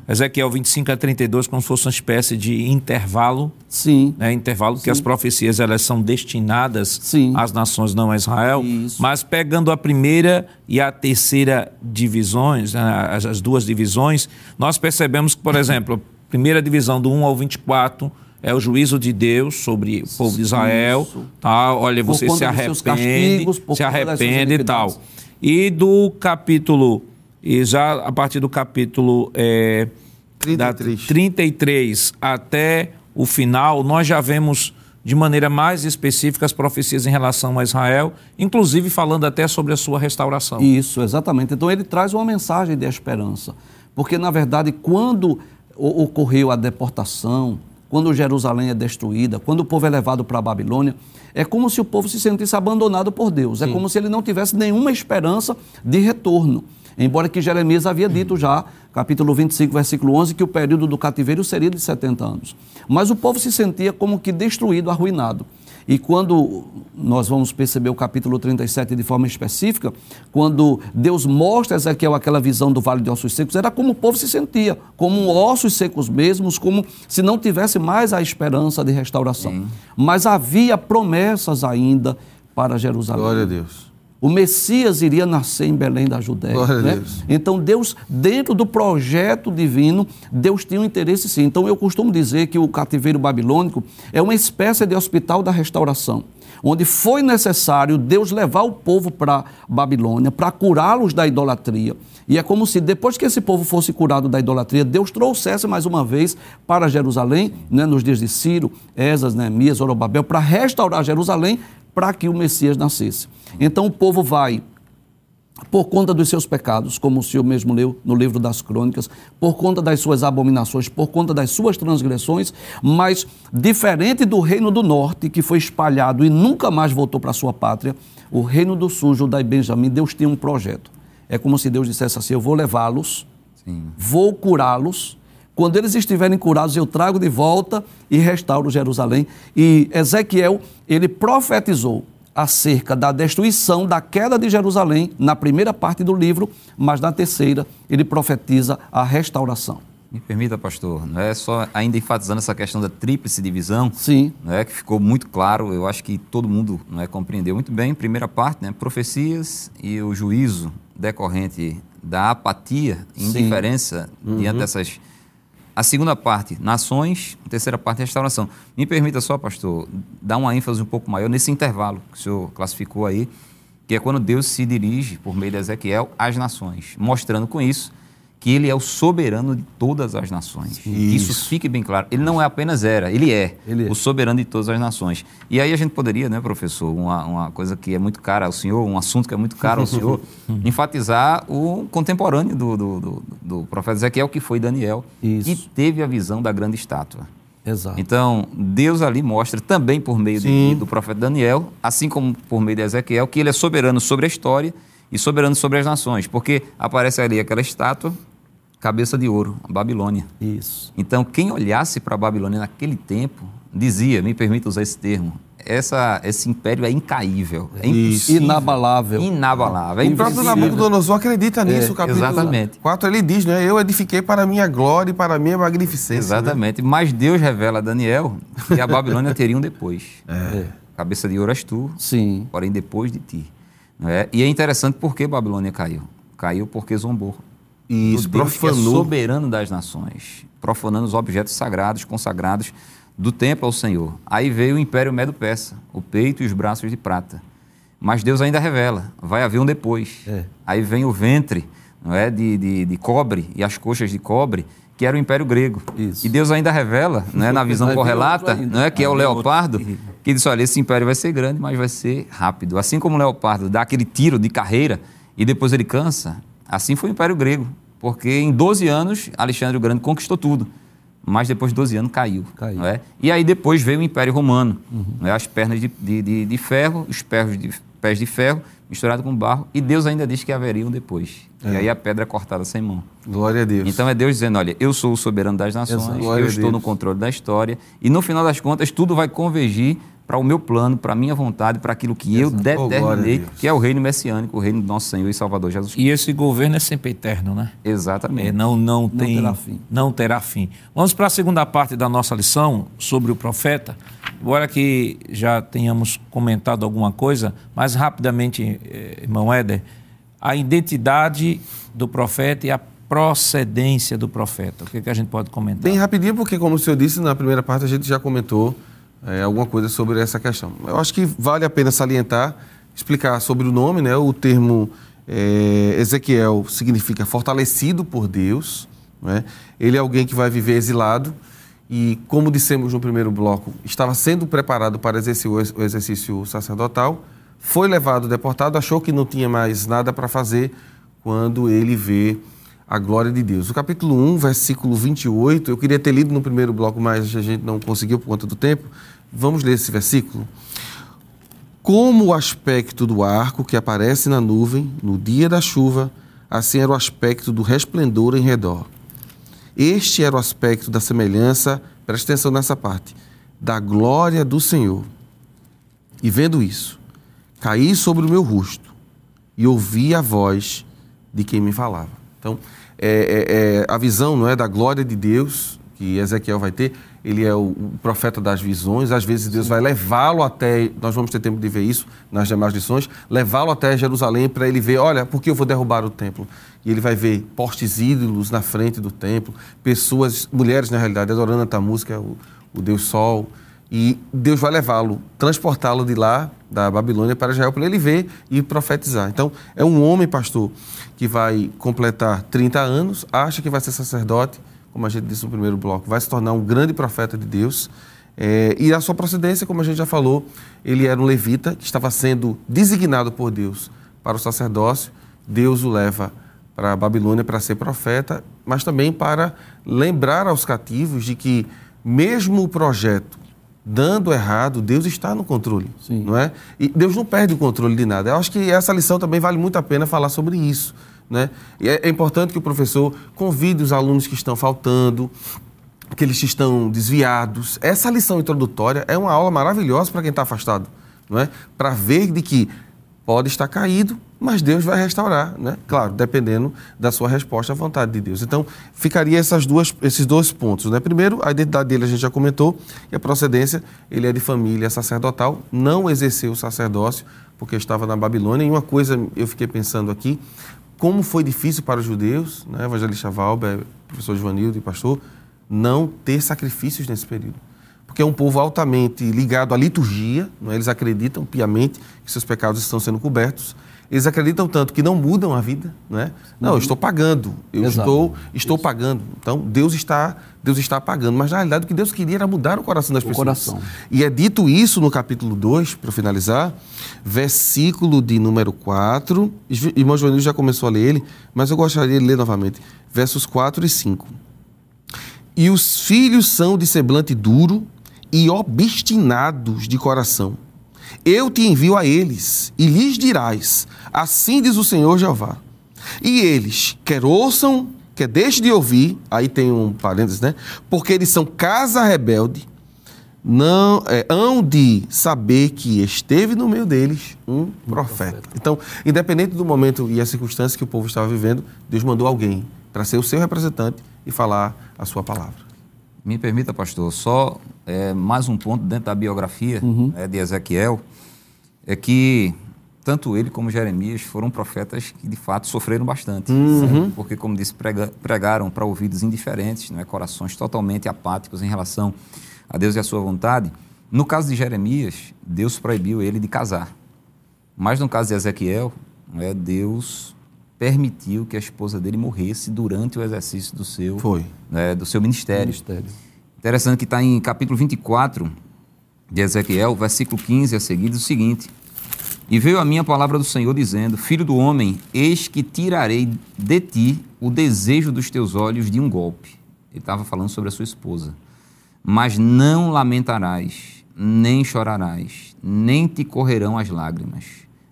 [SPEAKER 1] Ezequiel 25 a 32 como se fosse uma espécie de intervalo.
[SPEAKER 4] Sim.
[SPEAKER 1] Né, intervalo Sim. que as profecias elas são destinadas Sim. às nações, não a Israel. Isso. Mas pegando a primeira e a terceira divisões, né, as, as duas divisões, nós percebemos que, por exemplo, a primeira divisão do 1 ao 24 é o juízo de Deus sobre o povo de Israel. Tá? Olha, você se arrepende, castigos, se arrepende e tal. E do capítulo, e já a partir do capítulo é, 33. 33 até o final, nós já vemos de maneira mais específica as profecias em relação a Israel, inclusive falando até sobre a sua restauração.
[SPEAKER 4] Isso, exatamente. Então ele traz uma mensagem de esperança. Porque, na verdade, quando ocorreu a deportação, quando Jerusalém é destruída, quando o povo é levado para a Babilônia, é como se o povo se sentisse abandonado por Deus. É Sim. É como se ele não tivesse nenhuma esperança de retorno. Embora que Jeremias havia dito já, capítulo 25, versículo 11, que o período do cativeiro seria de 70 anos. Mas o povo se sentia como que destruído, arruinado. E quando nós vamos perceber o capítulo 37 de forma específica, quando Deus mostra a Ezequiel aquela visão do vale de ossos secos, era como o povo se sentia, como ossos secos mesmos, como se não tivesse mais a esperança de restauração. Sim. Mas havia promessas ainda para Jerusalém.
[SPEAKER 3] Glória a Deus.
[SPEAKER 4] O Messias iria nascer em Belém da Judéia. Né? Então, Deus, dentro do projeto divino, Deus tinha um interesse sim. Então, eu costumo dizer que o cativeiro babilônico é uma espécie de hospital da restauração, onde foi necessário Deus levar o povo para Babilônia, para curá-los da idolatria. E é como se depois que esse povo fosse curado da idolatria, Deus trouxesse mais uma vez para Jerusalém, né, nos dias de Ciro, Esas, Neemias, Zorobabel, para restaurar Jerusalém, para que o Messias nascesse. Então o povo vai por conta dos seus pecados, como o senhor mesmo leu no livro das crônicas, por conta das suas abominações, por conta das suas transgressões, mas diferente do reino do norte, que foi espalhado e nunca mais voltou para sua pátria, o reino do sul, Judá e Benjamim, Deus tinha um projeto. É como se Deus dissesse assim: Eu vou levá-los, vou curá-los, quando eles estiverem curados, eu trago de volta e restauro Jerusalém. E Ezequiel, ele profetizou acerca da destruição, da queda de Jerusalém, na primeira parte do livro, mas na terceira ele profetiza a restauração.
[SPEAKER 2] Me permita, pastor, não é só ainda enfatizando essa questão da tríplice divisão,
[SPEAKER 4] Sim.
[SPEAKER 2] Não é que ficou muito claro, eu acho que todo mundo não é compreendeu muito bem. Primeira parte, né, profecias e o juízo decorrente da apatia, indiferença diante dessas. A segunda parte, nações, a terceira parte, restauração. Me permita só, pastor, dar uma ênfase um pouco maior nesse intervalo que o senhor classificou aí, que é quando Deus se dirige, por meio de Ezequiel, às nações, mostrando com isso que ele é o soberano de todas as nações. Isso. fique bem claro. Ele não é apenas era, ele é,
[SPEAKER 4] Ele é.
[SPEAKER 2] o soberano de todas as nações. E aí a gente poderia, né, professor, uma, uma coisa que é muito cara ao senhor, um assunto que é muito caro ao senhor, enfatizar o contemporâneo do, do, do, do profeta Ezequiel, que foi Daniel,
[SPEAKER 4] Isso.
[SPEAKER 2] que teve a visão da grande estátua.
[SPEAKER 4] Exato.
[SPEAKER 2] Então, Deus ali mostra também por meio de- do profeta Daniel, assim como por meio de Ezequiel, que ele é soberano sobre a história e soberano sobre as nações, porque aparece ali aquela estátua, cabeça de ouro, a Babilônia.
[SPEAKER 4] Isso.
[SPEAKER 2] Então, quem olhasse para a Babilônia naquele tempo, dizia, me permita usar esse termo, essa, esse império é incaível, é impossível,
[SPEAKER 4] Inabalável.
[SPEAKER 2] inabalável, é
[SPEAKER 3] O próprio. Nabucodonosor acredita nisso,
[SPEAKER 2] É,
[SPEAKER 3] o capítulo
[SPEAKER 2] exatamente.
[SPEAKER 3] 4 ele diz, né? Eu edifiquei para a minha glória e para a minha magnificência. né?
[SPEAKER 2] Exatamente. Mas Deus revela a Daniel que a Babilônia teria um depois. Cabeça de ouro és tu,
[SPEAKER 4] Sim.
[SPEAKER 2] porém depois de ti. É? E é interessante porque Babilônia caiu. Caiu porque zombou.
[SPEAKER 3] Isso,
[SPEAKER 2] Deus que é
[SPEAKER 3] profanou.
[SPEAKER 2] soberano das nações, profanando os objetos sagrados, consagrados do templo ao Senhor. Aí veio o Império Medo-Persa, o peito e os braços de prata. Mas Deus ainda revela, vai haver um depois.
[SPEAKER 4] É.
[SPEAKER 2] Aí vem o ventre não é, de, de, de cobre e as coxas de cobre, que era o Império Grego.
[SPEAKER 4] Isso.
[SPEAKER 2] E Deus ainda revela, não é, na visão correlata,
[SPEAKER 4] ainda.
[SPEAKER 2] não é, que é o
[SPEAKER 1] outro.
[SPEAKER 2] leopardo, que diz, olha, esse império vai ser grande, mas vai ser rápido. Assim como o leopardo dá aquele tiro de carreira e depois ele cansa, assim foi o Império Grego. Porque em 12 anos, Alexandre o Grande conquistou tudo. Mas depois de 12 anos caiu.
[SPEAKER 4] Caiu.
[SPEAKER 2] É? E aí depois veio o Império Romano. Não é? As pernas de, de, de, de ferro, os pés de, pés de ferro, misturado com barro. E Deus ainda diz que haveriam depois. E aí a pedra é cortada sem mão.
[SPEAKER 3] Glória a Deus.
[SPEAKER 2] Então é Deus dizendo: olha, eu sou o soberano das nações,
[SPEAKER 3] Exato.
[SPEAKER 2] Eu estou no controle da história, e no final das contas tudo vai convergir para o meu plano, para a minha vontade, para aquilo que eu
[SPEAKER 3] Oh, glória a
[SPEAKER 2] determinei,
[SPEAKER 3] Deus.
[SPEAKER 2] que é o reino messiânico, o reino do nosso Senhor e Salvador Jesus Cristo.
[SPEAKER 1] E esse governo é sempre eterno, né?
[SPEAKER 2] Exatamente.
[SPEAKER 1] É, não, não, tem,
[SPEAKER 4] terá fim.
[SPEAKER 1] Não terá fim. Vamos para a segunda parte da nossa lição sobre o profeta. Embora que já tenhamos comentado alguma coisa, mas rapidamente, eh, irmão Éder, a identidade do profeta e a procedência do profeta. O que, que a gente pode comentar?
[SPEAKER 3] Bem rapidinho, porque como o senhor disse, na primeira parte a gente já comentou é, alguma coisa sobre essa questão. Eu acho que vale a pena salientar, explicar sobre o nome, né? O termo é, Ezequiel significa fortalecido por Deus, né? Ele é alguém que vai viver exilado e, como dissemos no primeiro bloco, estava sendo preparado para exercer o ex- o exercício sacerdotal, foi levado deportado, achou que não tinha mais nada para fazer quando ele vê a glória de Deus. O capítulo 1, versículo 28, eu queria ter lido no primeiro bloco, mas a gente não conseguiu por conta do tempo. Vamos ler esse versículo. Como o aspecto do arco que aparece na nuvem no dia da chuva, assim era o aspecto do resplendor em redor. Este era o aspecto da semelhança, presta atenção nessa parte, da glória do Senhor. E vendo isso, caí sobre o meu rosto e ouvi a voz de quem me falava. Então, é, é- é a visão não é da glória de Deus que Ezequiel vai ter. Ele é o, profeta das visões. Às vezes Deus vai levá-lo até. Nós vamos ter tempo de ver isso nas demais lições. Levá-lo até Jerusalém para ele ver. Olha, por que eu vou derrubar o templo? E ele vai ver postes ídolos na frente do templo, pessoas, mulheres na realidade, adorando a que é o, o Deus Sol. E Deus vai levá-lo, transportá-lo de lá, da Babilônia, para Israel, para ele ver e profetizar. Então, é um homem, pastor, que vai completar 30 anos, acha que vai ser sacerdote, como a gente disse no primeiro bloco, vai se tornar um grande profeta de Deus. É, e a sua procedência, como a gente já falou, ele era um levita que estava sendo designado por Deus para o sacerdócio. Deus o leva para a Babilônia para ser profeta, mas também para lembrar aos cativos de que, mesmo o projeto dando errado, Deus está no controle,
[SPEAKER 4] Sim.
[SPEAKER 3] não é? E Deus não perde o controle de nada. Eu acho que essa lição também vale muito a pena falar sobre isso, né? E é, é importante que o professor convide os alunos que estão faltando, que estão desviados. Essa lição introdutória é uma aula maravilhosa para quem está afastado, não é? Para ver de que pode estar caído, mas Deus vai restaurar, né? Claro, dependendo da sua resposta à vontade de Deus. Então, ficaria essas duas, esses dois pontos, né? Primeiro, a identidade dele a gente já comentou, e a procedência, ele é de família sacerdotal, não exerceu o sacerdócio porque estava na Babilônia. E uma coisa eu fiquei pensando aqui, como foi difícil para os judeus, né, evangelista Valber, professor Joanildo e pastor, não ter sacrifícios nesse período. Porque é um povo altamente ligado à liturgia, não é? eles acreditam piamente que seus pecados estão sendo cobertos. Eles acreditam tanto que não mudam a vida, não é? Não, eu estou pagando, eu
[SPEAKER 4] Exato.
[SPEAKER 3] estou, estou pagando. Então Deus está, Deus está pagando. Mas na realidade o que Deus queria era mudar o coração das
[SPEAKER 4] O
[SPEAKER 3] pessoas.
[SPEAKER 4] coração.
[SPEAKER 3] E é dito isso no capítulo 2, para finalizar, versículo de número 4. Irmão Joanil já começou a ler ele, mas eu gostaria de ler novamente. Versos 4 e 5. E os filhos são de semblante duro e obstinados de coração. Eu te envio a eles e lhes dirás: Assim diz o Senhor Jeová. E eles, quer ouçam, quer deixem de ouvir, aí tem um parênteses, né? Porque eles são casa rebelde, não é, hão de saber que esteve no meio deles um profeta. Então, independente do momento e a circunstância que o povo estava vivendo, Deus mandou alguém para ser o seu representante e falar a sua palavra.
[SPEAKER 2] Me permita, pastor, só é, mais um ponto dentro da biografia né, de Ezequiel, é que tanto ele como Jeremias foram profetas que de fato sofreram bastante, certo? porque como disse, prega- pregaram para ouvidos indiferentes, não é, corações totalmente apáticos em relação a Deus e a sua vontade. No caso de Jeremias, Deus proibiu ele de casar. Mas no caso de Ezequiel, não é, Deus permitiu que a esposa dele morresse durante o exercício do seu,
[SPEAKER 3] Foi.
[SPEAKER 2] né, do seu ministério.
[SPEAKER 4] Ministério.
[SPEAKER 2] Interessante que está em capítulo 24 de Ezequiel, versículo 15 a seguir, diz o seguinte: E veio a minha palavra do Senhor dizendo: Filho do homem, eis que tirarei de ti o desejo dos teus olhos de um golpe. Ele estava falando sobre a sua esposa. Mas não lamentarás, nem chorarás, nem te correrão as lágrimas.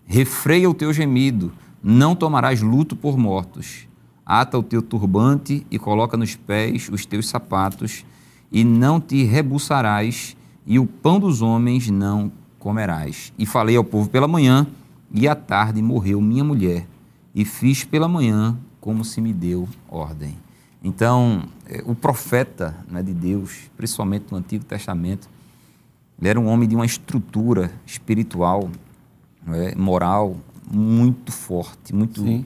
[SPEAKER 2] Refreia o teu gemido, não tomarás luto por mortos. Ata o teu turbante e coloca nos pés os teus sapatos, e não te rebuçarás, e o pão dos homens não comerás. E falei ao povo pela manhã, e à tarde morreu minha mulher, e fiz pela manhã como se me deu ordem. Então, eh, o profeta né, de Deus, principalmente no Antigo Testamento, ele era um homem de uma estrutura espiritual, não é, moral, muito forte, muito.
[SPEAKER 4] Sim.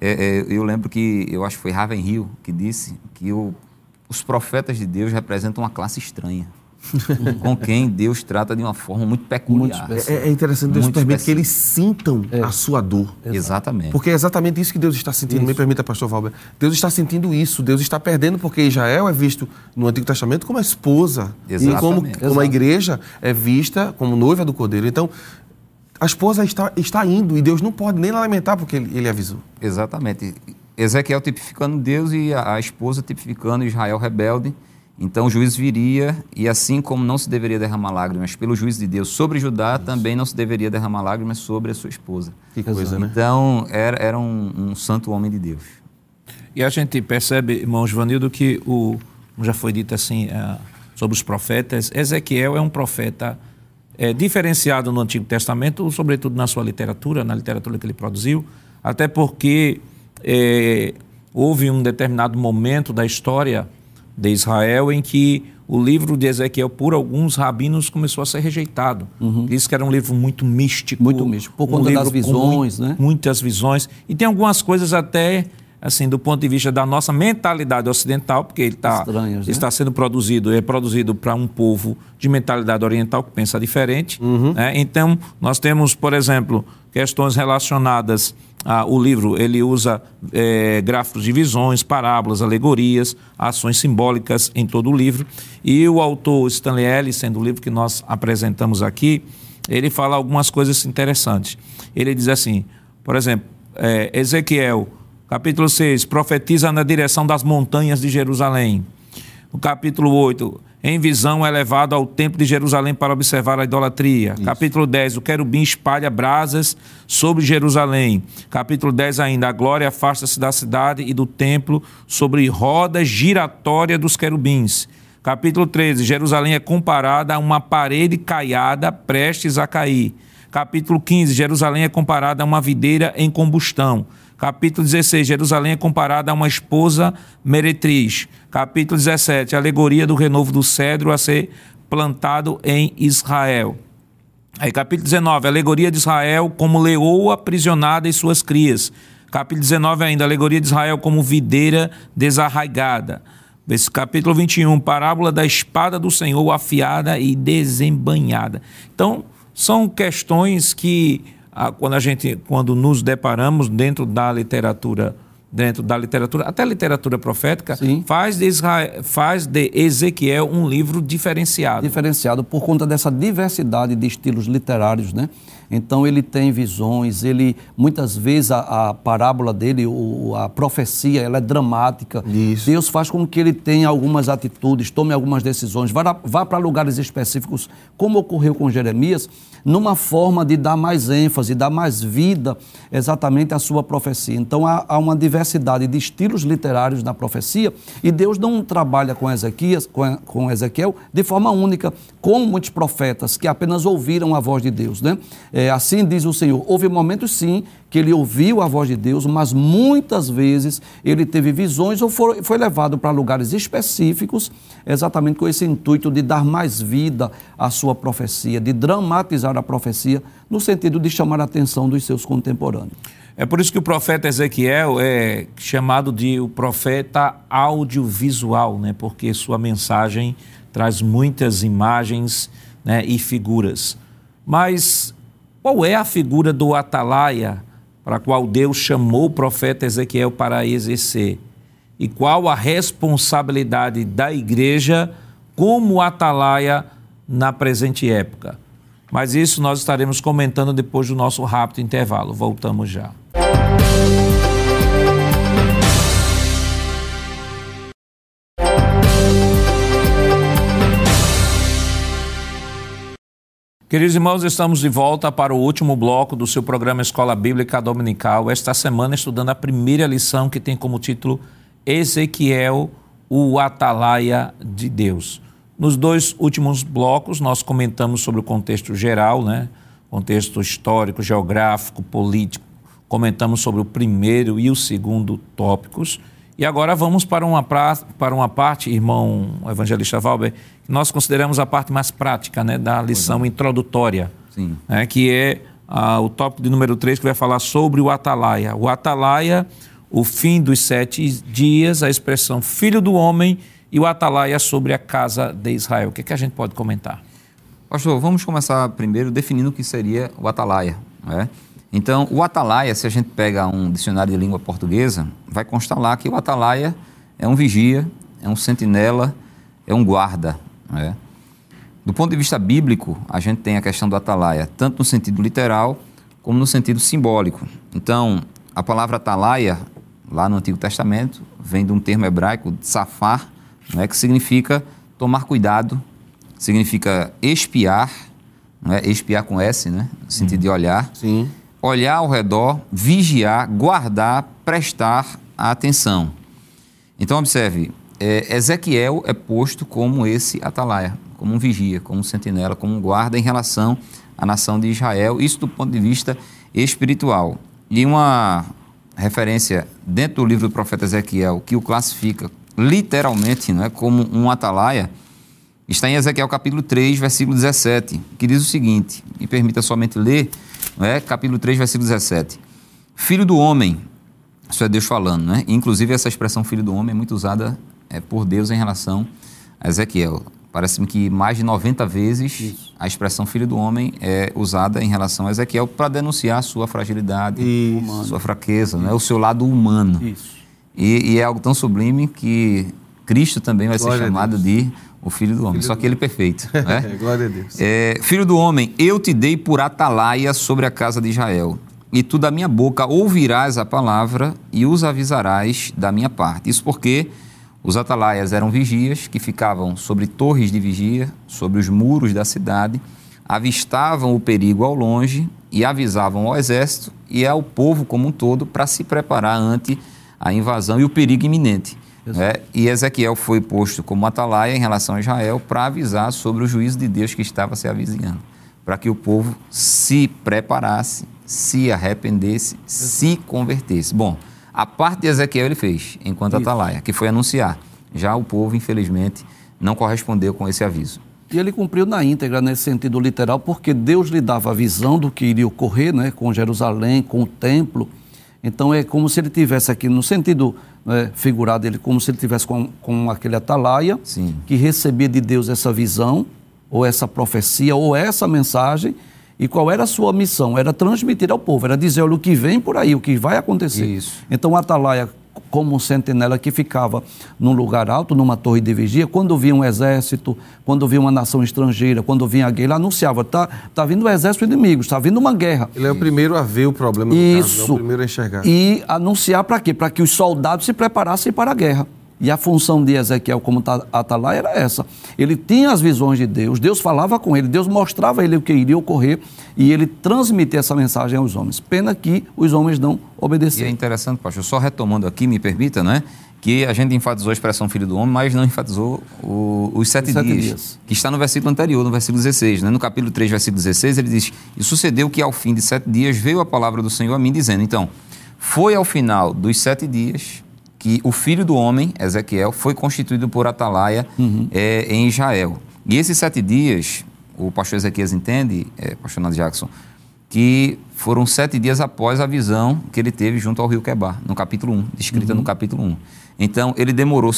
[SPEAKER 2] É, é, eu lembro que eu acho que foi Ravenhill que disse que o- os profetas de Deus representam uma classe estranha, com quem Deus trata de uma forma muito peculiar.
[SPEAKER 4] Muito.
[SPEAKER 3] É, é interessante, Deus
[SPEAKER 2] Muito
[SPEAKER 3] permite que
[SPEAKER 2] específico.
[SPEAKER 3] eles sintam a sua dor.
[SPEAKER 2] Exatamente.
[SPEAKER 3] Porque é exatamente isso que Deus está sentindo. Me permita, pastor Valber. Deus está sentindo isso. Deus está perdendo porque Israel é visto no Antigo Testamento como a esposa. E como,
[SPEAKER 2] Exatamente.
[SPEAKER 3] como a igreja é vista como noiva do cordeiro. Então, a esposa está, está indo e Deus não pode nem lamentar porque ele, ele avisou.
[SPEAKER 2] Exatamente. Ezequiel tipificando Deus e a, a esposa tipificando Israel rebelde. Então o juiz viria, e assim como não se deveria derramar lágrimas pelo juiz de Deus sobre Judá, também não se deveria derramar lágrimas sobre a sua esposa.
[SPEAKER 3] Que coisa, né?
[SPEAKER 2] Então era, era um, um santo homem de Deus.
[SPEAKER 1] E a gente percebe, irmão Givanildo, que o, já foi dito assim eh, sobre os profetas, Ezequiel é um profeta eh, diferenciado no Antigo Testamento, sobretudo na sua literatura, na literatura que ele produziu, até porque eh, houve um determinado momento da história de Israel em que o livro de Ezequiel, por alguns rabinos, começou a ser rejeitado. Diz que era um livro muito místico.
[SPEAKER 4] Muito místico, por
[SPEAKER 1] um
[SPEAKER 4] conta das visões, né?
[SPEAKER 1] muitas visões. E tem algumas coisas até, assim, do ponto de vista da nossa mentalidade ocidental, porque ele tá,
[SPEAKER 4] né?
[SPEAKER 1] está sendo produzido, é produzido para um povo de mentalidade oriental que pensa diferente. né? Então, nós temos, por exemplo, questões relacionadas ao livro. Ele usa eh, gráficos de visões, parábolas, alegorias, ações simbólicas em todo o livro. E o autor Stanley Ellis, sendo o livro que nós apresentamos aqui, ele fala algumas coisas interessantes. Ele diz assim, por exemplo, eh, Ezequiel, capítulo 6, profetiza na direção das montanhas de Jerusalém. No capítulo 8, em visão é levado ao templo de Jerusalém para observar a idolatria. Capítulo 10, o querubim espalha brasas sobre Jerusalém. Capítulo 10 ainda, a glória afasta-se da cidade e do templo sobre roda giratória dos querubins. Capítulo 13, Jerusalém é comparada a uma parede caiada prestes a cair. Capítulo 15, Jerusalém é comparada a uma videira em combustão. Capítulo 16, Jerusalém é comparada a uma esposa meretriz. Capítulo 17, alegoria do renovo do cedro a ser plantado em Israel. Aí, capítulo 19, alegoria de Israel como leoa aprisionada e suas crias. Capítulo 19 ainda, alegoria de Israel como videira desarraigada. Esse capítulo 21, parábola da espada do Senhor afiada e desembanhada. Então, são questões que ah, quando a gente quando nos deparamos dentro da literatura dentro da literatura, até a literatura profética,
[SPEAKER 4] Sim.
[SPEAKER 1] faz de, Israel, faz de Ezequiel um livro diferenciado.
[SPEAKER 4] Diferenciado por conta dessa diversidade de estilos literários, né? Então ele tem visões, ele muitas vezes a, a parábola dele, o, a profecia, ela é dramática.
[SPEAKER 3] Isso.
[SPEAKER 4] Deus faz com que ele tenha algumas atitudes, tome algumas decisões, vá, vá para lugares específicos, como ocorreu com Jeremias, numa forma de dar mais ênfase, dar mais vida exatamente à sua profecia. Então há, há uma diversidade de estilos literários na profecia e Deus não trabalha com Ezequias, com, com Ezequiel de forma única, como muitos profetas que apenas ouviram a voz de Deus, né? É, assim diz o Senhor. Houve momentos, sim, que ele ouviu a voz de Deus, mas muitas vezes ele teve visões ou foi, foi levado para lugares específicos, exatamente com esse intuito de dar mais vida à sua profecia, de dramatizar a profecia, no sentido de chamar a atenção dos seus contemporâneos.
[SPEAKER 1] É por isso que o profeta Ezequiel é chamado de o profeta audiovisual, né? porque sua mensagem traz muitas imagens né? e figuras. Mas qual é a figura do atalaia para a qual Deus chamou o profeta Ezequiel para exercer? E qual a responsabilidade da igreja como atalaia na presente época? Mas isso nós estaremos comentando depois do nosso rápido intervalo. Voltamos já. Queridos irmãos, estamos de volta para o último bloco do seu programa Escola Bíblica Dominical. Esta semana, estudando a primeira lição que tem como título Ezequiel, o Atalaia de Deus. Nos dois últimos blocos, nós comentamos sobre o contexto geral, né? contexto histórico, geográfico, político. Comentamos sobre o primeiro e o segundo tópicos. E agora vamos para uma, pra, para uma parte, irmão evangelista Valber, nós consideramos a parte mais prática né, da lição introdutória,
[SPEAKER 2] Sim.
[SPEAKER 1] né, que é ah, o tópico de número 3, que vai falar sobre o atalaia. O atalaia, o fim dos sete dias, a expressão filho do homem e o atalaia sobre a casa de Israel. O que, é que a gente pode comentar?
[SPEAKER 2] Pastor, vamos começar primeiro definindo o que seria o atalaia. Né? Então, o atalaia, se a gente pega um dicionário de língua portuguesa, vai constar lá que o atalaia é um vigia, é um sentinela, é um guarda. Né? Do ponto de vista bíblico, a gente tem a questão do atalaia, tanto no sentido literal como no sentido simbólico. Então, a palavra atalaia, lá no Antigo Testamento, vem de um termo hebraico, safar, né, que significa tomar cuidado, significa espiar, né, espiar com S, né, no sentido de olhar,
[SPEAKER 3] Sim.
[SPEAKER 2] olhar ao redor, vigiar, guardar, prestar atenção. Então, observe, é, Ezequiel é posto como esse atalaia, como um vigia, como um sentinela, como um guarda em relação à nação de Israel, isso do ponto de vista espiritual. E uma referência dentro do livro do profeta Ezequiel, que o classifica literalmente não é, como um atalaia, está em Ezequiel capítulo 3, versículo 17, que diz o seguinte, e permita somente ler, não é? capítulo 3, versículo 17. Filho do homem, isso é Deus falando, né? Inclusive essa expressão filho do homem é muito usada é, por Deus em relação a Ezequiel. Parece-me que mais de 90 vezes
[SPEAKER 4] Isso.
[SPEAKER 2] a expressão filho do homem é usada em relação a Ezequiel para denunciar sua fragilidade,
[SPEAKER 3] Isso.
[SPEAKER 2] sua fraqueza, né? o seu lado humano.
[SPEAKER 4] Isso.
[SPEAKER 2] E, e é algo tão sublime que Cristo também vai
[SPEAKER 3] Glória
[SPEAKER 2] ser chamado de o Filho do Homem,
[SPEAKER 3] Filho
[SPEAKER 2] só que ele perfeito.
[SPEAKER 3] É,
[SPEAKER 2] Né?
[SPEAKER 3] glória a Deus.
[SPEAKER 2] É, filho do homem, eu te dei por atalaia sobre a casa de Israel, e tu da minha boca ouvirás a palavra e os avisarás da minha parte. Isso porque os atalaias eram vigias que ficavam sobre torres de vigia, sobre os muros da cidade, avistavam o perigo ao longe e avisavam ao exército e ao povo como um todo para se preparar ante a invasão e o perigo iminente. né? E Ezequiel foi posto como atalaia em relação a Israel para avisar sobre o juízo de Deus que estava se avizinhando, para que o povo se preparasse, se arrependesse, se convertesse. Bom, a parte de Ezequiel ele fez enquanto atalaia, que foi anunciar. Já o povo, infelizmente, não correspondeu com esse aviso.
[SPEAKER 4] E ele cumpriu na íntegra, nesse sentido literal, porque Deus lhe dava a visão do que iria ocorrer né, com Jerusalém, com o templo. Então é como se ele tivesse aqui, no sentido né, figurado, ele como se ele tivesse com, com aquele atalaia
[SPEAKER 2] Sim.
[SPEAKER 4] que recebia de Deus essa visão, ou essa profecia, ou essa mensagem. E qual era a sua missão? Era transmitir ao povo, era dizer olha, o que vem por aí, o que vai acontecer.
[SPEAKER 2] Isso.
[SPEAKER 4] Então atalaia, como um sentinela que ficava num lugar alto, numa torre de vigia, quando via um exército, quando via uma nação estrangeira, quando via alguém, ele anunciava: está tá vindo um exército inimigo, está vindo uma guerra.
[SPEAKER 3] Ele é o primeiro a ver o problema do caso,
[SPEAKER 4] Isso.
[SPEAKER 3] é o primeiro a enxergar.
[SPEAKER 4] E anunciar para quê? Para que os soldados se preparassem para a guerra. E a função de Ezequiel como ta- atalaia era essa. Ele tinha as visões de Deus, Deus falava com ele, Deus mostrava a ele o que iria ocorrer e ele transmitia essa mensagem aos homens. Pena que os homens não
[SPEAKER 2] E é
[SPEAKER 4] obedeceram.
[SPEAKER 2] interessante, pastor, só retomando aqui, me permita, né? Que a gente enfatizou a expressão filho do homem, mas não enfatizou o- os sete,
[SPEAKER 4] Os sete
[SPEAKER 2] dias,
[SPEAKER 4] dias.
[SPEAKER 2] que está no versículo anterior, no versículo 16. Né? No capítulo 3, versículo 16, ele diz: E sucedeu que ao fim de sete dias veio a palavra do Senhor a mim, dizendo: Então, foi ao final dos sete dias que o filho do homem, Ezequiel, foi constituído por Atalaia eh, em Israel. E esses sete dias, o pastor Ezequias entende, eh, pastor Nando Jackson, que foram sete dias após a visão que ele teve junto ao rio Quebar, no capítulo 1, descrita no capítulo 1. Então, ele demorou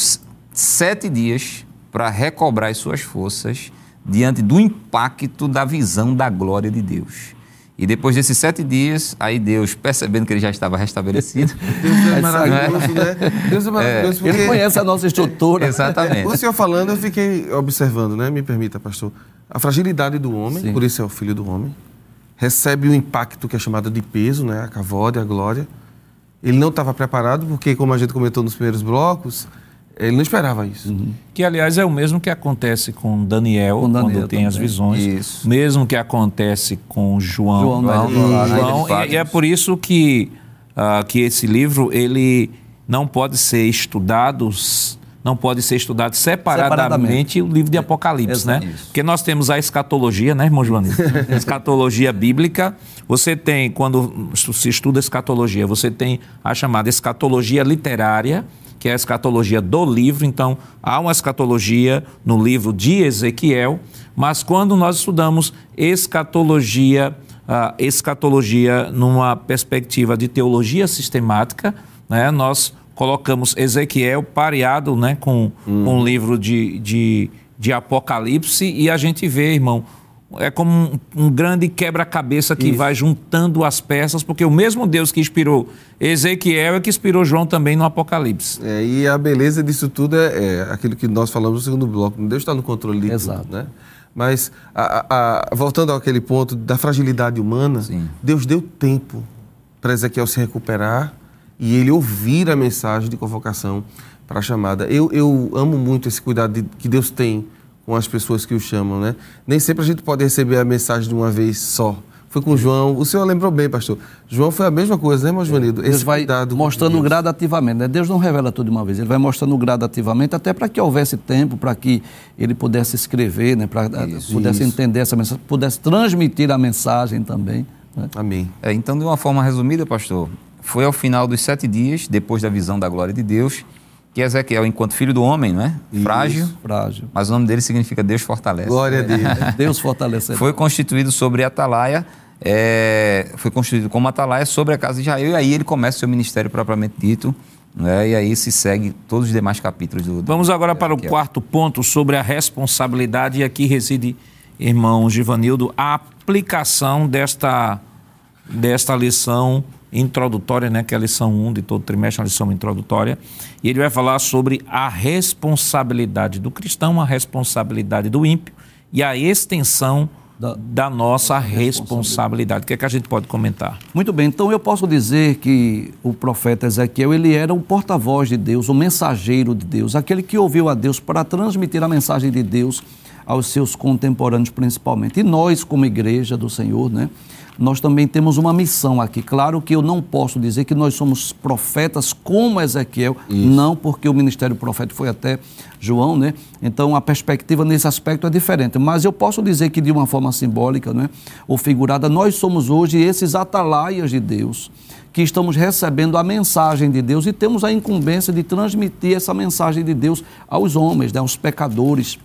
[SPEAKER 2] sete dias para recobrar as suas forças diante do impacto da visão da glória de Deus. E depois desses sete dias, aí Deus, percebendo que ele já estava restabelecido,
[SPEAKER 3] Deus é maravilhoso, né? Deus é maravilhoso porque...
[SPEAKER 4] Ele conhece a nossa estrutura.
[SPEAKER 2] exatamente.
[SPEAKER 3] O senhor falando, eu fiquei observando, né? Me permita, pastor. A fragilidade do homem,
[SPEAKER 4] Sim.
[SPEAKER 3] por isso é o filho do homem, recebe o impacto que é chamado de peso, né? A cavode, a glória. Ele não estava preparado, porque, como a gente comentou nos primeiros blocos, ele não esperava isso.
[SPEAKER 4] Uhum.
[SPEAKER 1] Que, aliás, é o mesmo que acontece com Daniel,
[SPEAKER 4] Com Daniel
[SPEAKER 1] quando tem as
[SPEAKER 4] também.
[SPEAKER 1] visões.
[SPEAKER 2] Isso.
[SPEAKER 1] Mesmo que acontece com João.
[SPEAKER 4] João, né?
[SPEAKER 1] João,
[SPEAKER 4] João,
[SPEAKER 1] João, e, e é por isso que, ah, que esse livro, ele não pode ser estudado... Não pode ser estudado separadamente,
[SPEAKER 4] Separadamente.
[SPEAKER 1] o livro de Apocalipse, né?
[SPEAKER 2] Isso.
[SPEAKER 1] Porque nós temos a escatologia, né, irmão Joanito? escatologia bíblica. Você tem, quando se estuda escatologia, você tem a chamada escatologia literária, que é a escatologia do livro. Então, há uma escatologia no livro de Ezequiel, mas quando nós estudamos escatologia, ah, escatologia numa perspectiva de teologia sistemática, né, nós colocamos Ezequiel pareado né, com, com o livro de, de, de Apocalipse e a gente vê, irmão, é como um, um grande quebra-cabeça que vai juntando as peças, porque o mesmo Deus que inspirou Ezequiel é que inspirou João também no Apocalipse.
[SPEAKER 3] É, e a beleza disso tudo é, é aquilo que nós falamos no segundo bloco. Deus está no controle de
[SPEAKER 4] Exato.
[SPEAKER 3] tudo, né? Mas, a- a- voltando àquele ponto da fragilidade humana,
[SPEAKER 2] Sim.
[SPEAKER 3] Deus deu tempo para Ezequiel se recuperar e ele ouvir a mensagem de convocação para a chamada. Eu, eu amo muito esse cuidado de- que Deus tem com as pessoas que o chamam, né? Nem sempre a gente pode receber a mensagem de uma vez só. Foi com João. O senhor lembrou bem, pastor. João foi a mesma coisa, né, Joanildo?
[SPEAKER 4] Deus
[SPEAKER 3] Esse
[SPEAKER 4] vai
[SPEAKER 3] cuidado
[SPEAKER 4] mostrando
[SPEAKER 3] Deus.
[SPEAKER 4] gradativamente. Né? Deus não revela tudo de uma vez, ele vai mostrando gradativamente, até para que houvesse tempo, para que ele pudesse escrever, né? para pudesse
[SPEAKER 3] isso.
[SPEAKER 4] entender essa mensagem, pudesse transmitir a mensagem também. né?
[SPEAKER 3] Amém.
[SPEAKER 2] É, então, de uma forma resumida, pastor, foi ao final dos sete dias, depois da visão da glória de Deus, que Ezequiel, enquanto filho do homem, não é? Frágil,
[SPEAKER 4] Frágil.
[SPEAKER 2] mas o nome dele significa Deus fortalece.
[SPEAKER 3] Glória a Deus.
[SPEAKER 4] Deus fortaleceu.
[SPEAKER 2] Foi constituído sobre Atalaia, é, foi constituído como Atalaia sobre a casa de Israel, e aí ele começa o seu ministério propriamente dito, né? e aí se segue todos os demais capítulos do. do-
[SPEAKER 1] Vamos agora para o quarto ponto sobre a responsabilidade, e aqui reside, irmão Givanildo, a aplicação desta, desta lição introdutória, né, que é a lição 1 de todo trimestre, uma lição introdutória, e ele vai falar sobre a responsabilidade do cristão, a responsabilidade do ímpio e a extensão
[SPEAKER 4] Da-
[SPEAKER 1] da, nossa responsabilidade. O que é que a gente pode comentar?
[SPEAKER 4] Muito bem, então eu posso dizer que o profeta Ezequiel, ele era o porta-voz de Deus, o mensageiro de Deus, aquele que ouviu a Deus para transmitir a mensagem de Deus aos seus contemporâneos principalmente. E nós, como igreja do Senhor, né, nós também temos uma missão aqui. Claro que eu não posso dizer que nós somos profetas como Ezequiel, não porque o ministério profético foi até João, né? Então a perspectiva nesse aspecto é diferente. Mas eu posso dizer que de uma forma simbólica, né, ou figurada, nós somos hoje esses atalaias de Deus que estamos recebendo a mensagem de Deus e temos a incumbência de transmitir essa mensagem de Deus aos homens, né, aos pecadores.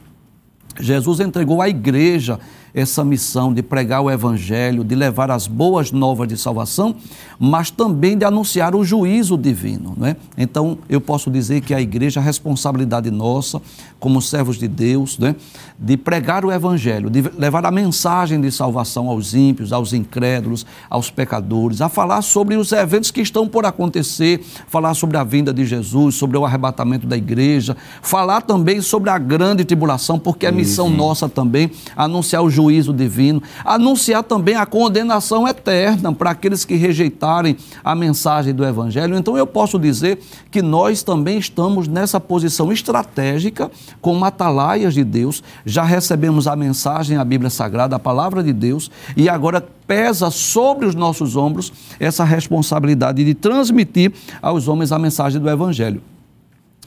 [SPEAKER 4] Jesus entregou à igreja essa missão de pregar o evangelho, de levar as boas novas de salvação, mas também de anunciar o juízo divino. Não é? Então, eu posso dizer que a igreja, a responsabilidade nossa, como servos de Deus, né, de pregar o evangelho, de levar a mensagem de salvação aos ímpios, aos incrédulos, aos pecadores, a falar sobre os eventos que estão por acontecer, falar sobre a vinda de Jesus, sobre o arrebatamento da igreja, falar também sobre a grande tribulação, porque é missão nossa também anunciar o juízo divino, anunciar também a condenação eterna para aqueles que rejeitarem a mensagem do evangelho. Então eu posso dizer que nós também estamos nessa posição estratégica como atalaias de Deus, já recebemos a mensagem, a Bíblia Sagrada, a palavra de Deus, e agora pesa sobre os nossos ombros essa responsabilidade de transmitir aos homens a mensagem do Evangelho.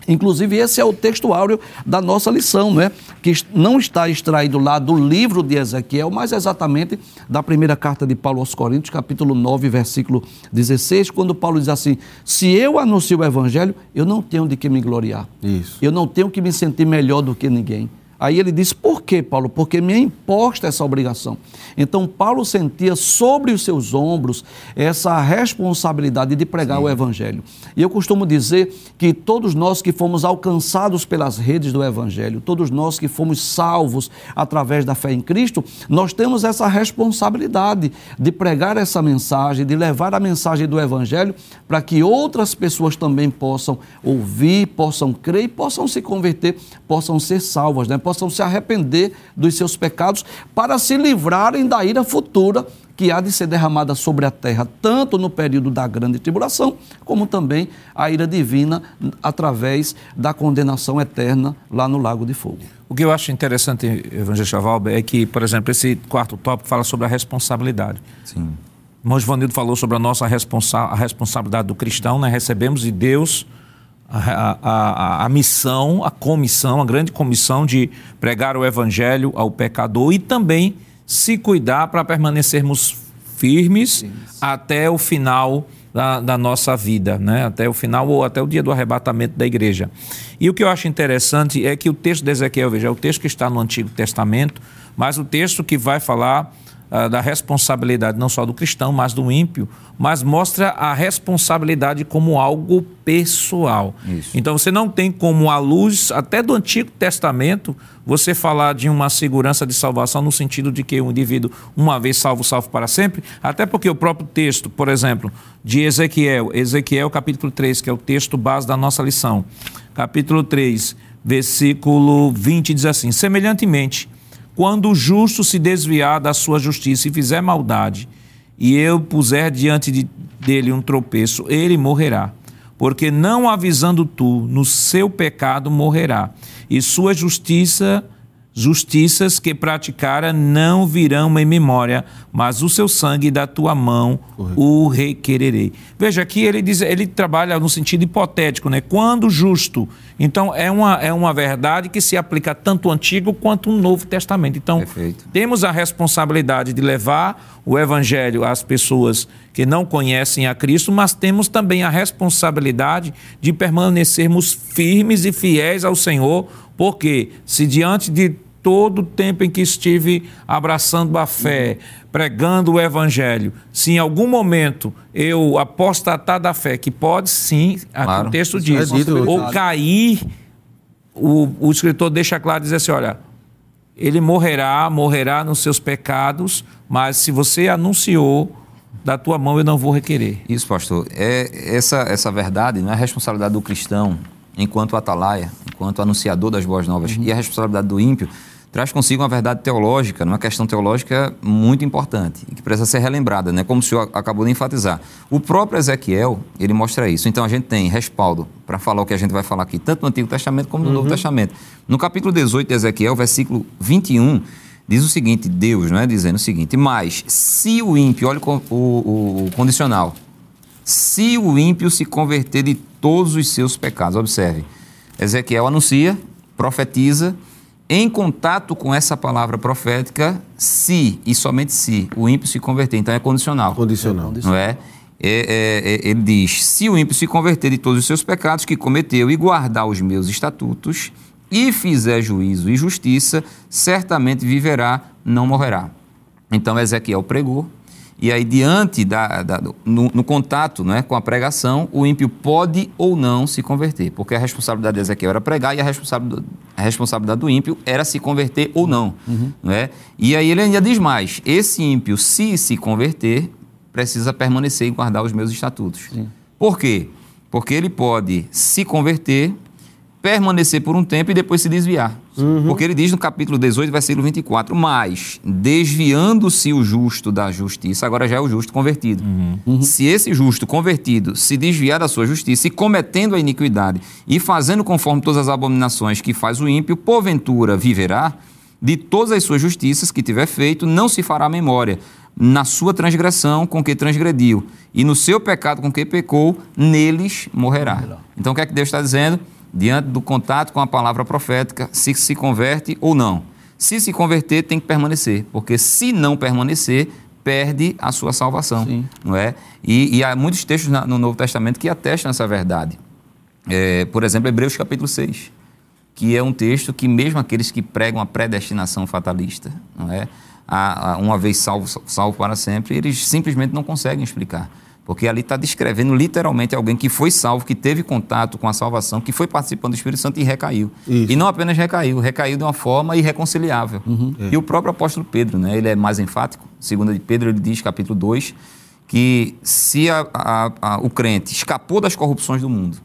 [SPEAKER 4] Inclusive, esse é o texto áureo da nossa lição, né? que não está extraído lá do livro de Ezequiel, mas exatamente da primeira carta de Paulo aos Coríntios, capítulo 9, versículo 16, quando Paulo diz assim: Se eu anuncio o evangelho, eu não tenho de que me gloriar.
[SPEAKER 3] Isso.
[SPEAKER 4] Eu não tenho que me sentir melhor do que ninguém. Aí ele diz: Por quê, Paulo? Porque me é imposta essa obrigação. Então, Paulo sentia sobre os seus ombros essa responsabilidade de pregar Sim. o Evangelho. E eu costumo dizer que todos nós que fomos alcançados pelas redes do Evangelho, todos nós que fomos salvos através da fé em Cristo, nós temos essa responsabilidade de pregar essa mensagem, de levar a mensagem do Evangelho para que outras pessoas também possam ouvir, possam crer e possam se converter, possam ser salvas, né? Possam se arrepender dos seus pecados para se livrarem da ira futura que há de ser derramada sobre a terra, tanto no período da grande tribulação, como também a ira divina através da condenação eterna lá no lago de fogo.
[SPEAKER 1] O que eu acho interessante, Evangelista Valber, é que, por exemplo, esse quarto tópico fala sobre a responsabilidade.
[SPEAKER 2] Sim.
[SPEAKER 1] O Vanildo falou sobre a nossa responsa a responsabilidade do cristão, né? Recebemos de Deus a, a, a, missão, a comissão, a grande comissão de pregar o evangelho ao pecador e também se cuidar para permanecermos firmes até o final da, da, nossa vida, né? até o final ou até o dia do arrebatamento da igreja. E o que eu acho interessante é que o texto de Ezequiel, veja, é o texto que está no Antigo Testamento, mas o texto que vai falar uh, da responsabilidade não só do cristão, mas do ímpio, mas mostra a responsabilidade como algo pessoal. Isso. Então você não tem como, à luz até do Antigo Testamento, você falar de uma segurança de salvação no sentido de que o indivíduo, uma vez salvo, salvo para sempre, até porque o próprio texto, por exemplo, de Ezequiel, Ezequiel capítulo 3, que é o texto base da nossa lição, capítulo 3, versículo 20, diz assim: Semelhantemente, quando o justo se desviar da sua justiça e fizer maldade, e eu puser diante de, dele um tropeço, ele morrerá. Porque não avisando tu, no seu pecado morrerá, e sua justiça justiças que praticara não virão em memória, mas o seu sangue da tua mão Correto. o requererei. Veja aqui ele diz, ele trabalha no sentido hipotético, né? Quando justo. Então é uma, é uma verdade que se aplica tanto o Antigo quanto o Novo Testamento. Então
[SPEAKER 2] Perfeito.
[SPEAKER 1] temos a responsabilidade de levar o evangelho às pessoas que não conhecem a Cristo, mas temos também a responsabilidade de permanecermos firmes e fiéis ao Senhor porque se diante de todo o tempo em que estive abraçando a fé, pregando o evangelho, se em algum momento eu apostatar da fé, que pode sim, claro. o texto diz, é ou cair, o, o escritor deixa claro dizer assim, olha, ele morrerá, morrerá nos seus pecados, mas se você anunciou, da tua mão eu não vou requerer.
[SPEAKER 2] Isso, pastor. É essa essa verdade, não é a responsabilidade do cristão enquanto atalaia, enquanto anunciador das boas novas, uhum. e a responsabilidade do ímpio traz consigo uma verdade teológica, uma questão teológica muito importante que precisa ser relembrada, né? como o senhor acabou de enfatizar. O próprio Ezequiel, ele mostra isso. Então a gente tem respaldo para falar o que a gente vai falar aqui, tanto no Antigo Testamento como no uhum. Novo Testamento. No capítulo 18 de Ezequiel, versículo 21, diz o seguinte, Deus, não é dizendo o seguinte, mas se o ímpio, olha o, o, o condicional, se o ímpio se converter de todos os seus pecados. Observe, Ezequiel anuncia, profetiza, em contato com essa palavra profética, se e somente se o ímpio se converter. Então é condicional.
[SPEAKER 3] Condicional.
[SPEAKER 2] Não é? É, é, é? ele diz: se o ímpio se converter de todos os seus pecados que cometeu e guardar os meus estatutos e fizer juízo e justiça, certamente viverá, não morrerá. Então Ezequiel pregou, e aí, diante da, da no, no, contato né, com a pregação, o ímpio pode ou não se converter, porque a responsabilidade de Ezequiel era pregar e a responsabilidade, a responsabilidade do ímpio era se converter ou não. Uhum. Né? E aí ele ainda diz mais: esse ímpio, se se converter, precisa permanecer e guardar os meus estatutos. Sim. Por quê? Porque ele pode se converter permanecer por um tempo e depois se desviar. Uhum. Porque ele diz no capítulo 18, versículo 24: Mas, desviando-se o justo da justiça, agora já é o justo convertido. Uhum. Uhum. Se esse justo convertido se desviar da sua justiça e cometendo a iniquidade e fazendo conforme todas as abominações que faz o ímpio, porventura viverá, de todas as suas justiças que tiver feito, não se fará memória. Na sua transgressão com que transgrediu, e no seu pecado com que pecou, neles morrerá. Então o que é que Deus está dizendo? Diante do contato com a palavra profética, se se converte ou não. Se se converter, tem que permanecer, porque se não permanecer, perde a sua salvação, Sim. não é? E, e, há muitos textos no Novo Testamento que atestam essa verdade. É, por exemplo, Hebreus capítulo 6, que é um texto que mesmo aqueles que pregam a predestinação fatalista, não é? A, a, uma vez salvo, salvo para sempre, eles simplesmente não conseguem explicar. Porque ali está descrevendo literalmente alguém que foi salvo, que teve contato com a salvação, que foi participando do Espírito Santo e recaiu. Isso. E não apenas recaiu, recaiu de uma forma irreconciliável. Uhum. É. E o próprio apóstolo Pedro, né, ele é mais enfático. Segundo de Pedro, ele diz, capítulo 2, que se a, a, a, o crente escapou das corrupções do mundo,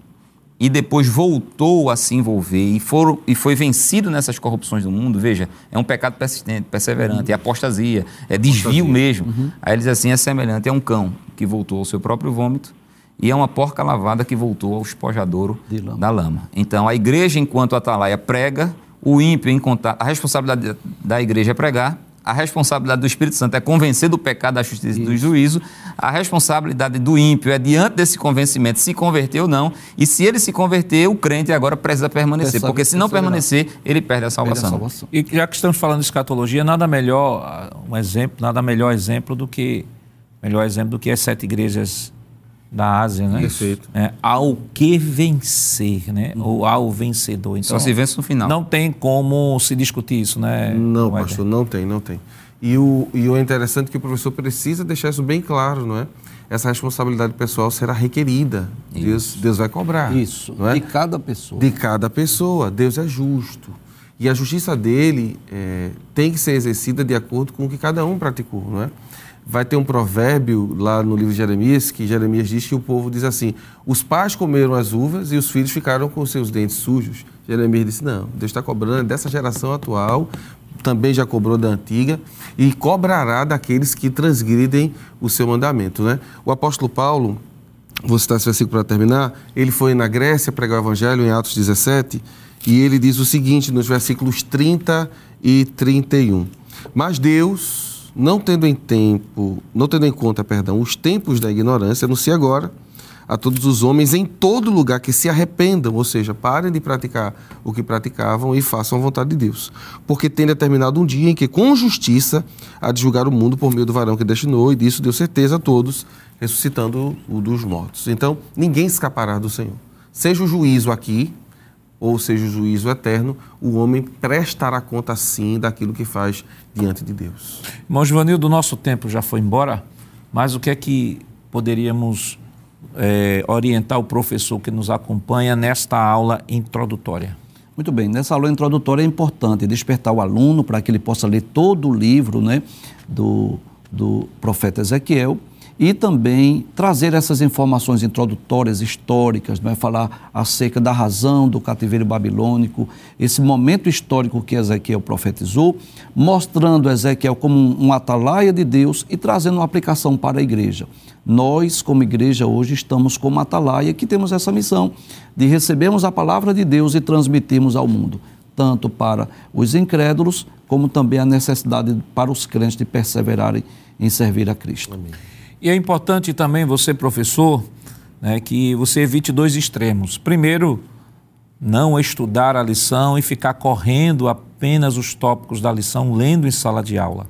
[SPEAKER 2] e depois voltou a se envolver e, for, e foi vencido nessas corrupções do mundo, veja, é um pecado persistente, perseverante, uhum. é apostasia, é desvio apostasia. mesmo. Uhum. Aí ele diz assim: é semelhante, é um cão que voltou ao seu próprio vômito e é uma porca lavada que voltou ao espojadouro lama. da lama. Então a igreja, enquanto atalaia, prega, o ímpio, em contato, a responsabilidade da igreja é pregar, a responsabilidade do Espírito Santo é convencer do pecado, da justiça e do juízo. A responsabilidade do ímpio é, diante desse convencimento, se converter ou não. E se ele se converter, o crente agora precisa permanecer. porque se não permanecer, ele perde a salvação. Perde a salvação.
[SPEAKER 1] E já que estamos falando de escatologia, nada melhor, um exemplo, nada melhor exemplo do que melhor exemplo do que as sete igrejas da Ásia, né?
[SPEAKER 3] Perfeito.
[SPEAKER 1] É, ao que vencer, né? Ou ao vencedor.
[SPEAKER 2] Então, Só se vence no final.
[SPEAKER 1] Não tem como se discutir isso, né?
[SPEAKER 3] Não, pastor, não tem, não tem. E o, e o interessante é que o professor precisa deixar isso bem claro, não é? Essa responsabilidade pessoal será requerida. Deus, Deus vai cobrar.
[SPEAKER 4] Isso.
[SPEAKER 3] Não é?
[SPEAKER 4] De cada pessoa.
[SPEAKER 3] De cada pessoa. Deus é justo. E a justiça dele é, tem que ser exercida de acordo com o que cada um praticou, não é? Vai ter um provérbio lá no livro de Jeremias, que Jeremias diz que o povo diz assim: os pais comeram as uvas e os filhos ficaram com seus dentes sujos. Jeremias disse: não, Deus está cobrando dessa geração atual, também já cobrou da antiga, e cobrará daqueles que transgridem o seu mandamento. Né? O apóstolo Paulo, vou citar esse versículo para terminar, ele foi na Grécia pregar o evangelho em Atos 17, e ele diz o seguinte nos versículos 30 e 31. Mas Deus não tendo em tempo, não tendo em conta, perdão, os tempos da ignorância, anuncia agora a todos os homens em todo lugar que se arrependam, ou seja, parem de praticar o que praticavam e façam a vontade de Deus. Porque tem determinado um dia em que, com justiça, há de julgar o mundo por meio do varão que destinou, e disso deu certeza a todos, ressuscitando o dos mortos. Então, ninguém escapará do Senhor. Seja o juízo aqui, ou seja, o juízo eterno, o homem prestará conta sim daquilo que faz diante de Deus.
[SPEAKER 1] Irmão Givanil, do nosso tempo já foi embora, mas o que é que poderíamos é, orientar o professor que nos acompanha nesta aula introdutória?
[SPEAKER 4] Muito bem, nessa aula introdutória é importante despertar o aluno para que ele possa ler todo o livro né, do, do profeta Ezequiel e também trazer essas informações introdutórias, históricas, é? falar acerca da razão do cativeiro babilônico, esse momento histórico que Ezequiel profetizou, mostrando Ezequiel como um, um atalaia de Deus e trazendo uma aplicação para a igreja. Nós, como igreja, hoje estamos como atalaia que temos essa missão de recebermos a palavra de Deus e transmitirmos ao mundo, tanto para os incrédulos, como também a necessidade para os crentes de perseverarem em servir a Cristo. Amém.
[SPEAKER 1] E é importante também você, professor, né, que você evite dois extremos. Primeiro, não estudar a lição e ficar correndo apenas os tópicos da lição, lendo em sala de aula.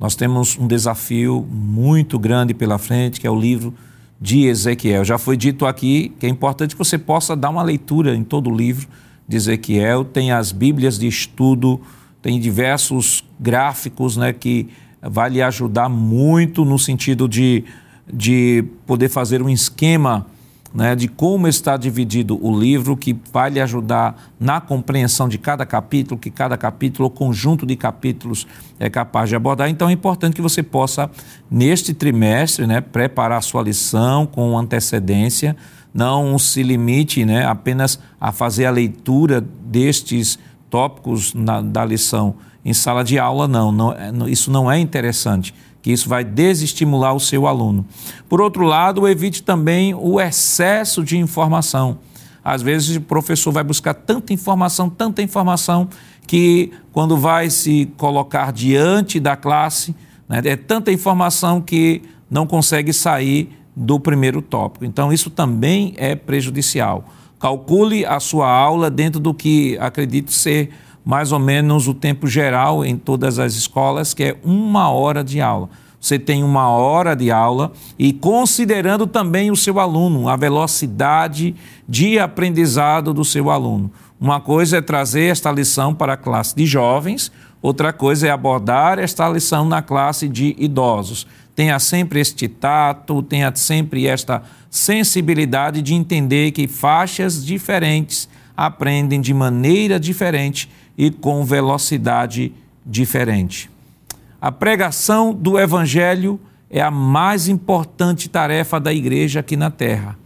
[SPEAKER 1] Nós temos um desafio muito grande pela frente, que é o livro de Ezequiel. Já foi dito aqui que é importante que você possa dar uma leitura em todo o livro de Ezequiel. Tem as Bíblias de estudo tem diversos gráficos né, que vai lhe ajudar muito no sentido de, de poder fazer um esquema né, de como está dividido o livro, que vai lhe ajudar na compreensão de cada capítulo, que cada capítulo ou conjunto de capítulos é capaz de abordar. Então é importante que você possa, neste trimestre, né, preparar a sua lição com antecedência, não se limite né, apenas a fazer a leitura destes tópicos na, da lição em sala de aula, não, não, isso não é interessante que isso vai desestimular o seu aluno. Por outro lado, evite também o excesso de informação. Às vezes o professor vai buscar tanta informação, tanta informação, que quando vai se colocar diante da classe, né, é tanta informação que não consegue sair do primeiro tópico. Então, isso também é prejudicial. Calcule a sua aula dentro do que acredito ser mais ou menos o tempo geral em todas as escolas, que é uma hora de aula. Você tem uma hora de aula e considerando também o seu aluno, a velocidade de aprendizado do seu aluno. Uma coisa é trazer esta lição para a classe de jovens, outra coisa é abordar esta lição na classe de idosos. Tenha sempre este tato, tenha sempre esta sensibilidade de entender que faixas diferentes aprendem de maneira diferente e com velocidade diferente. A pregação do Evangelho é a mais importante tarefa da igreja aqui na terra,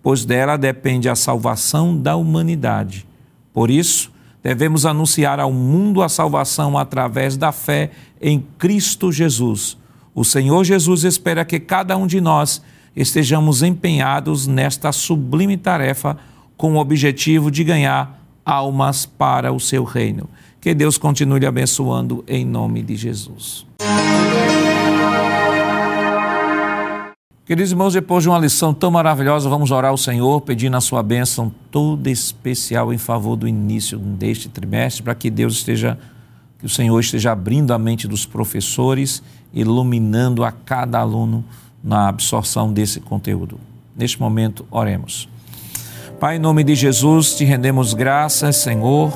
[SPEAKER 1] pois dela depende a salvação da humanidade. Por isso, devemos anunciar ao mundo a salvação através da fé em Cristo Jesus. O Senhor Jesus espera que cada um de nós estejamos empenhados nesta sublime tarefa com o objetivo de ganhar almas para o seu reino. Que Deus continue abençoando em nome de Jesus. Queridos irmãos, depois de uma lição tão maravilhosa, vamos orar ao Senhor, pedindo a sua bênção toda especial em favor do início deste trimestre, para que Deus esteja, que o Senhor esteja abrindo a mente dos professores, iluminando a cada aluno na absorção desse conteúdo. Neste momento, oremos. Pai, em nome de Jesus, te rendemos graças, Senhor,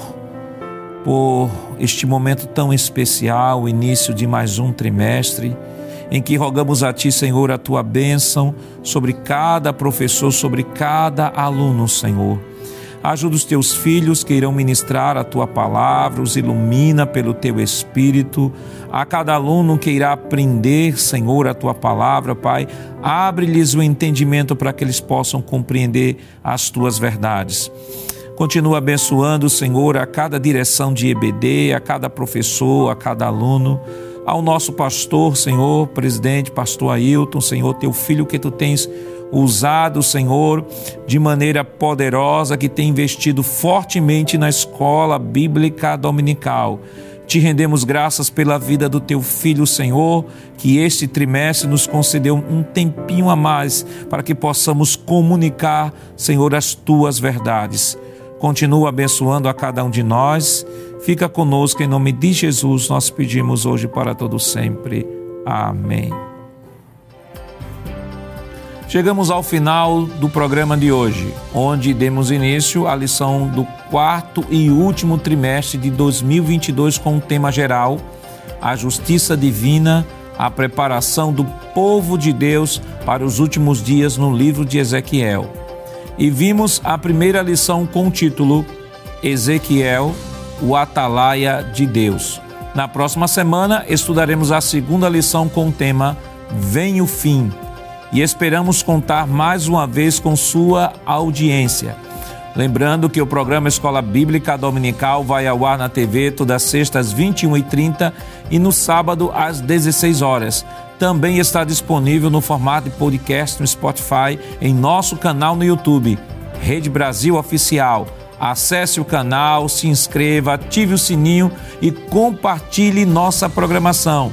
[SPEAKER 1] por este momento tão especial, o início de mais um trimestre, em que rogamos a Ti, Senhor, a Tua bênção sobre cada professor, sobre cada aluno, Senhor. Ajuda os teus filhos que irão ministrar a tua palavra, os ilumina pelo teu espírito. A cada aluno que irá aprender, Senhor, a tua palavra, Pai, abre-lhes o entendimento para que eles possam compreender as tuas verdades. Continua abençoando, Senhor, a cada direção de EBD, a cada professor, a cada aluno ao nosso pastor, Senhor, presidente, pastor Ailton, Senhor, teu filho que tu tens usado, Senhor, de maneira poderosa, que tem investido fortemente na escola bíblica dominical. Te rendemos graças pela vida do teu filho, Senhor, que este trimestre nos concedeu um tempinho a mais para que possamos comunicar, Senhor, as tuas verdades. Continua abençoando a cada um de nós. Fica conosco em nome de Jesus, nós pedimos hoje para todo sempre. Amém. Chegamos ao final do programa de hoje, onde demos início à lição do quarto e último trimestre de 2022 com o tema geral: a justiça divina, a preparação do povo de Deus para os últimos dias no livro de Ezequiel. E vimos a primeira lição com o título Ezequiel, o atalaia de Deus. Na próxima semana estudaremos a segunda lição com o tema Vem o fim e esperamos contar mais uma vez com sua audiência. Lembrando que o programa Escola Bíblica Dominical vai ao ar na TV todas as sextas às 21h30 e no sábado às 16 horas. Também está disponível no formato de podcast no Spotify em nosso canal no YouTube, Rede Brasil Oficial. Acesse o canal, se inscreva, ative o sininho e compartilhe nossa programação.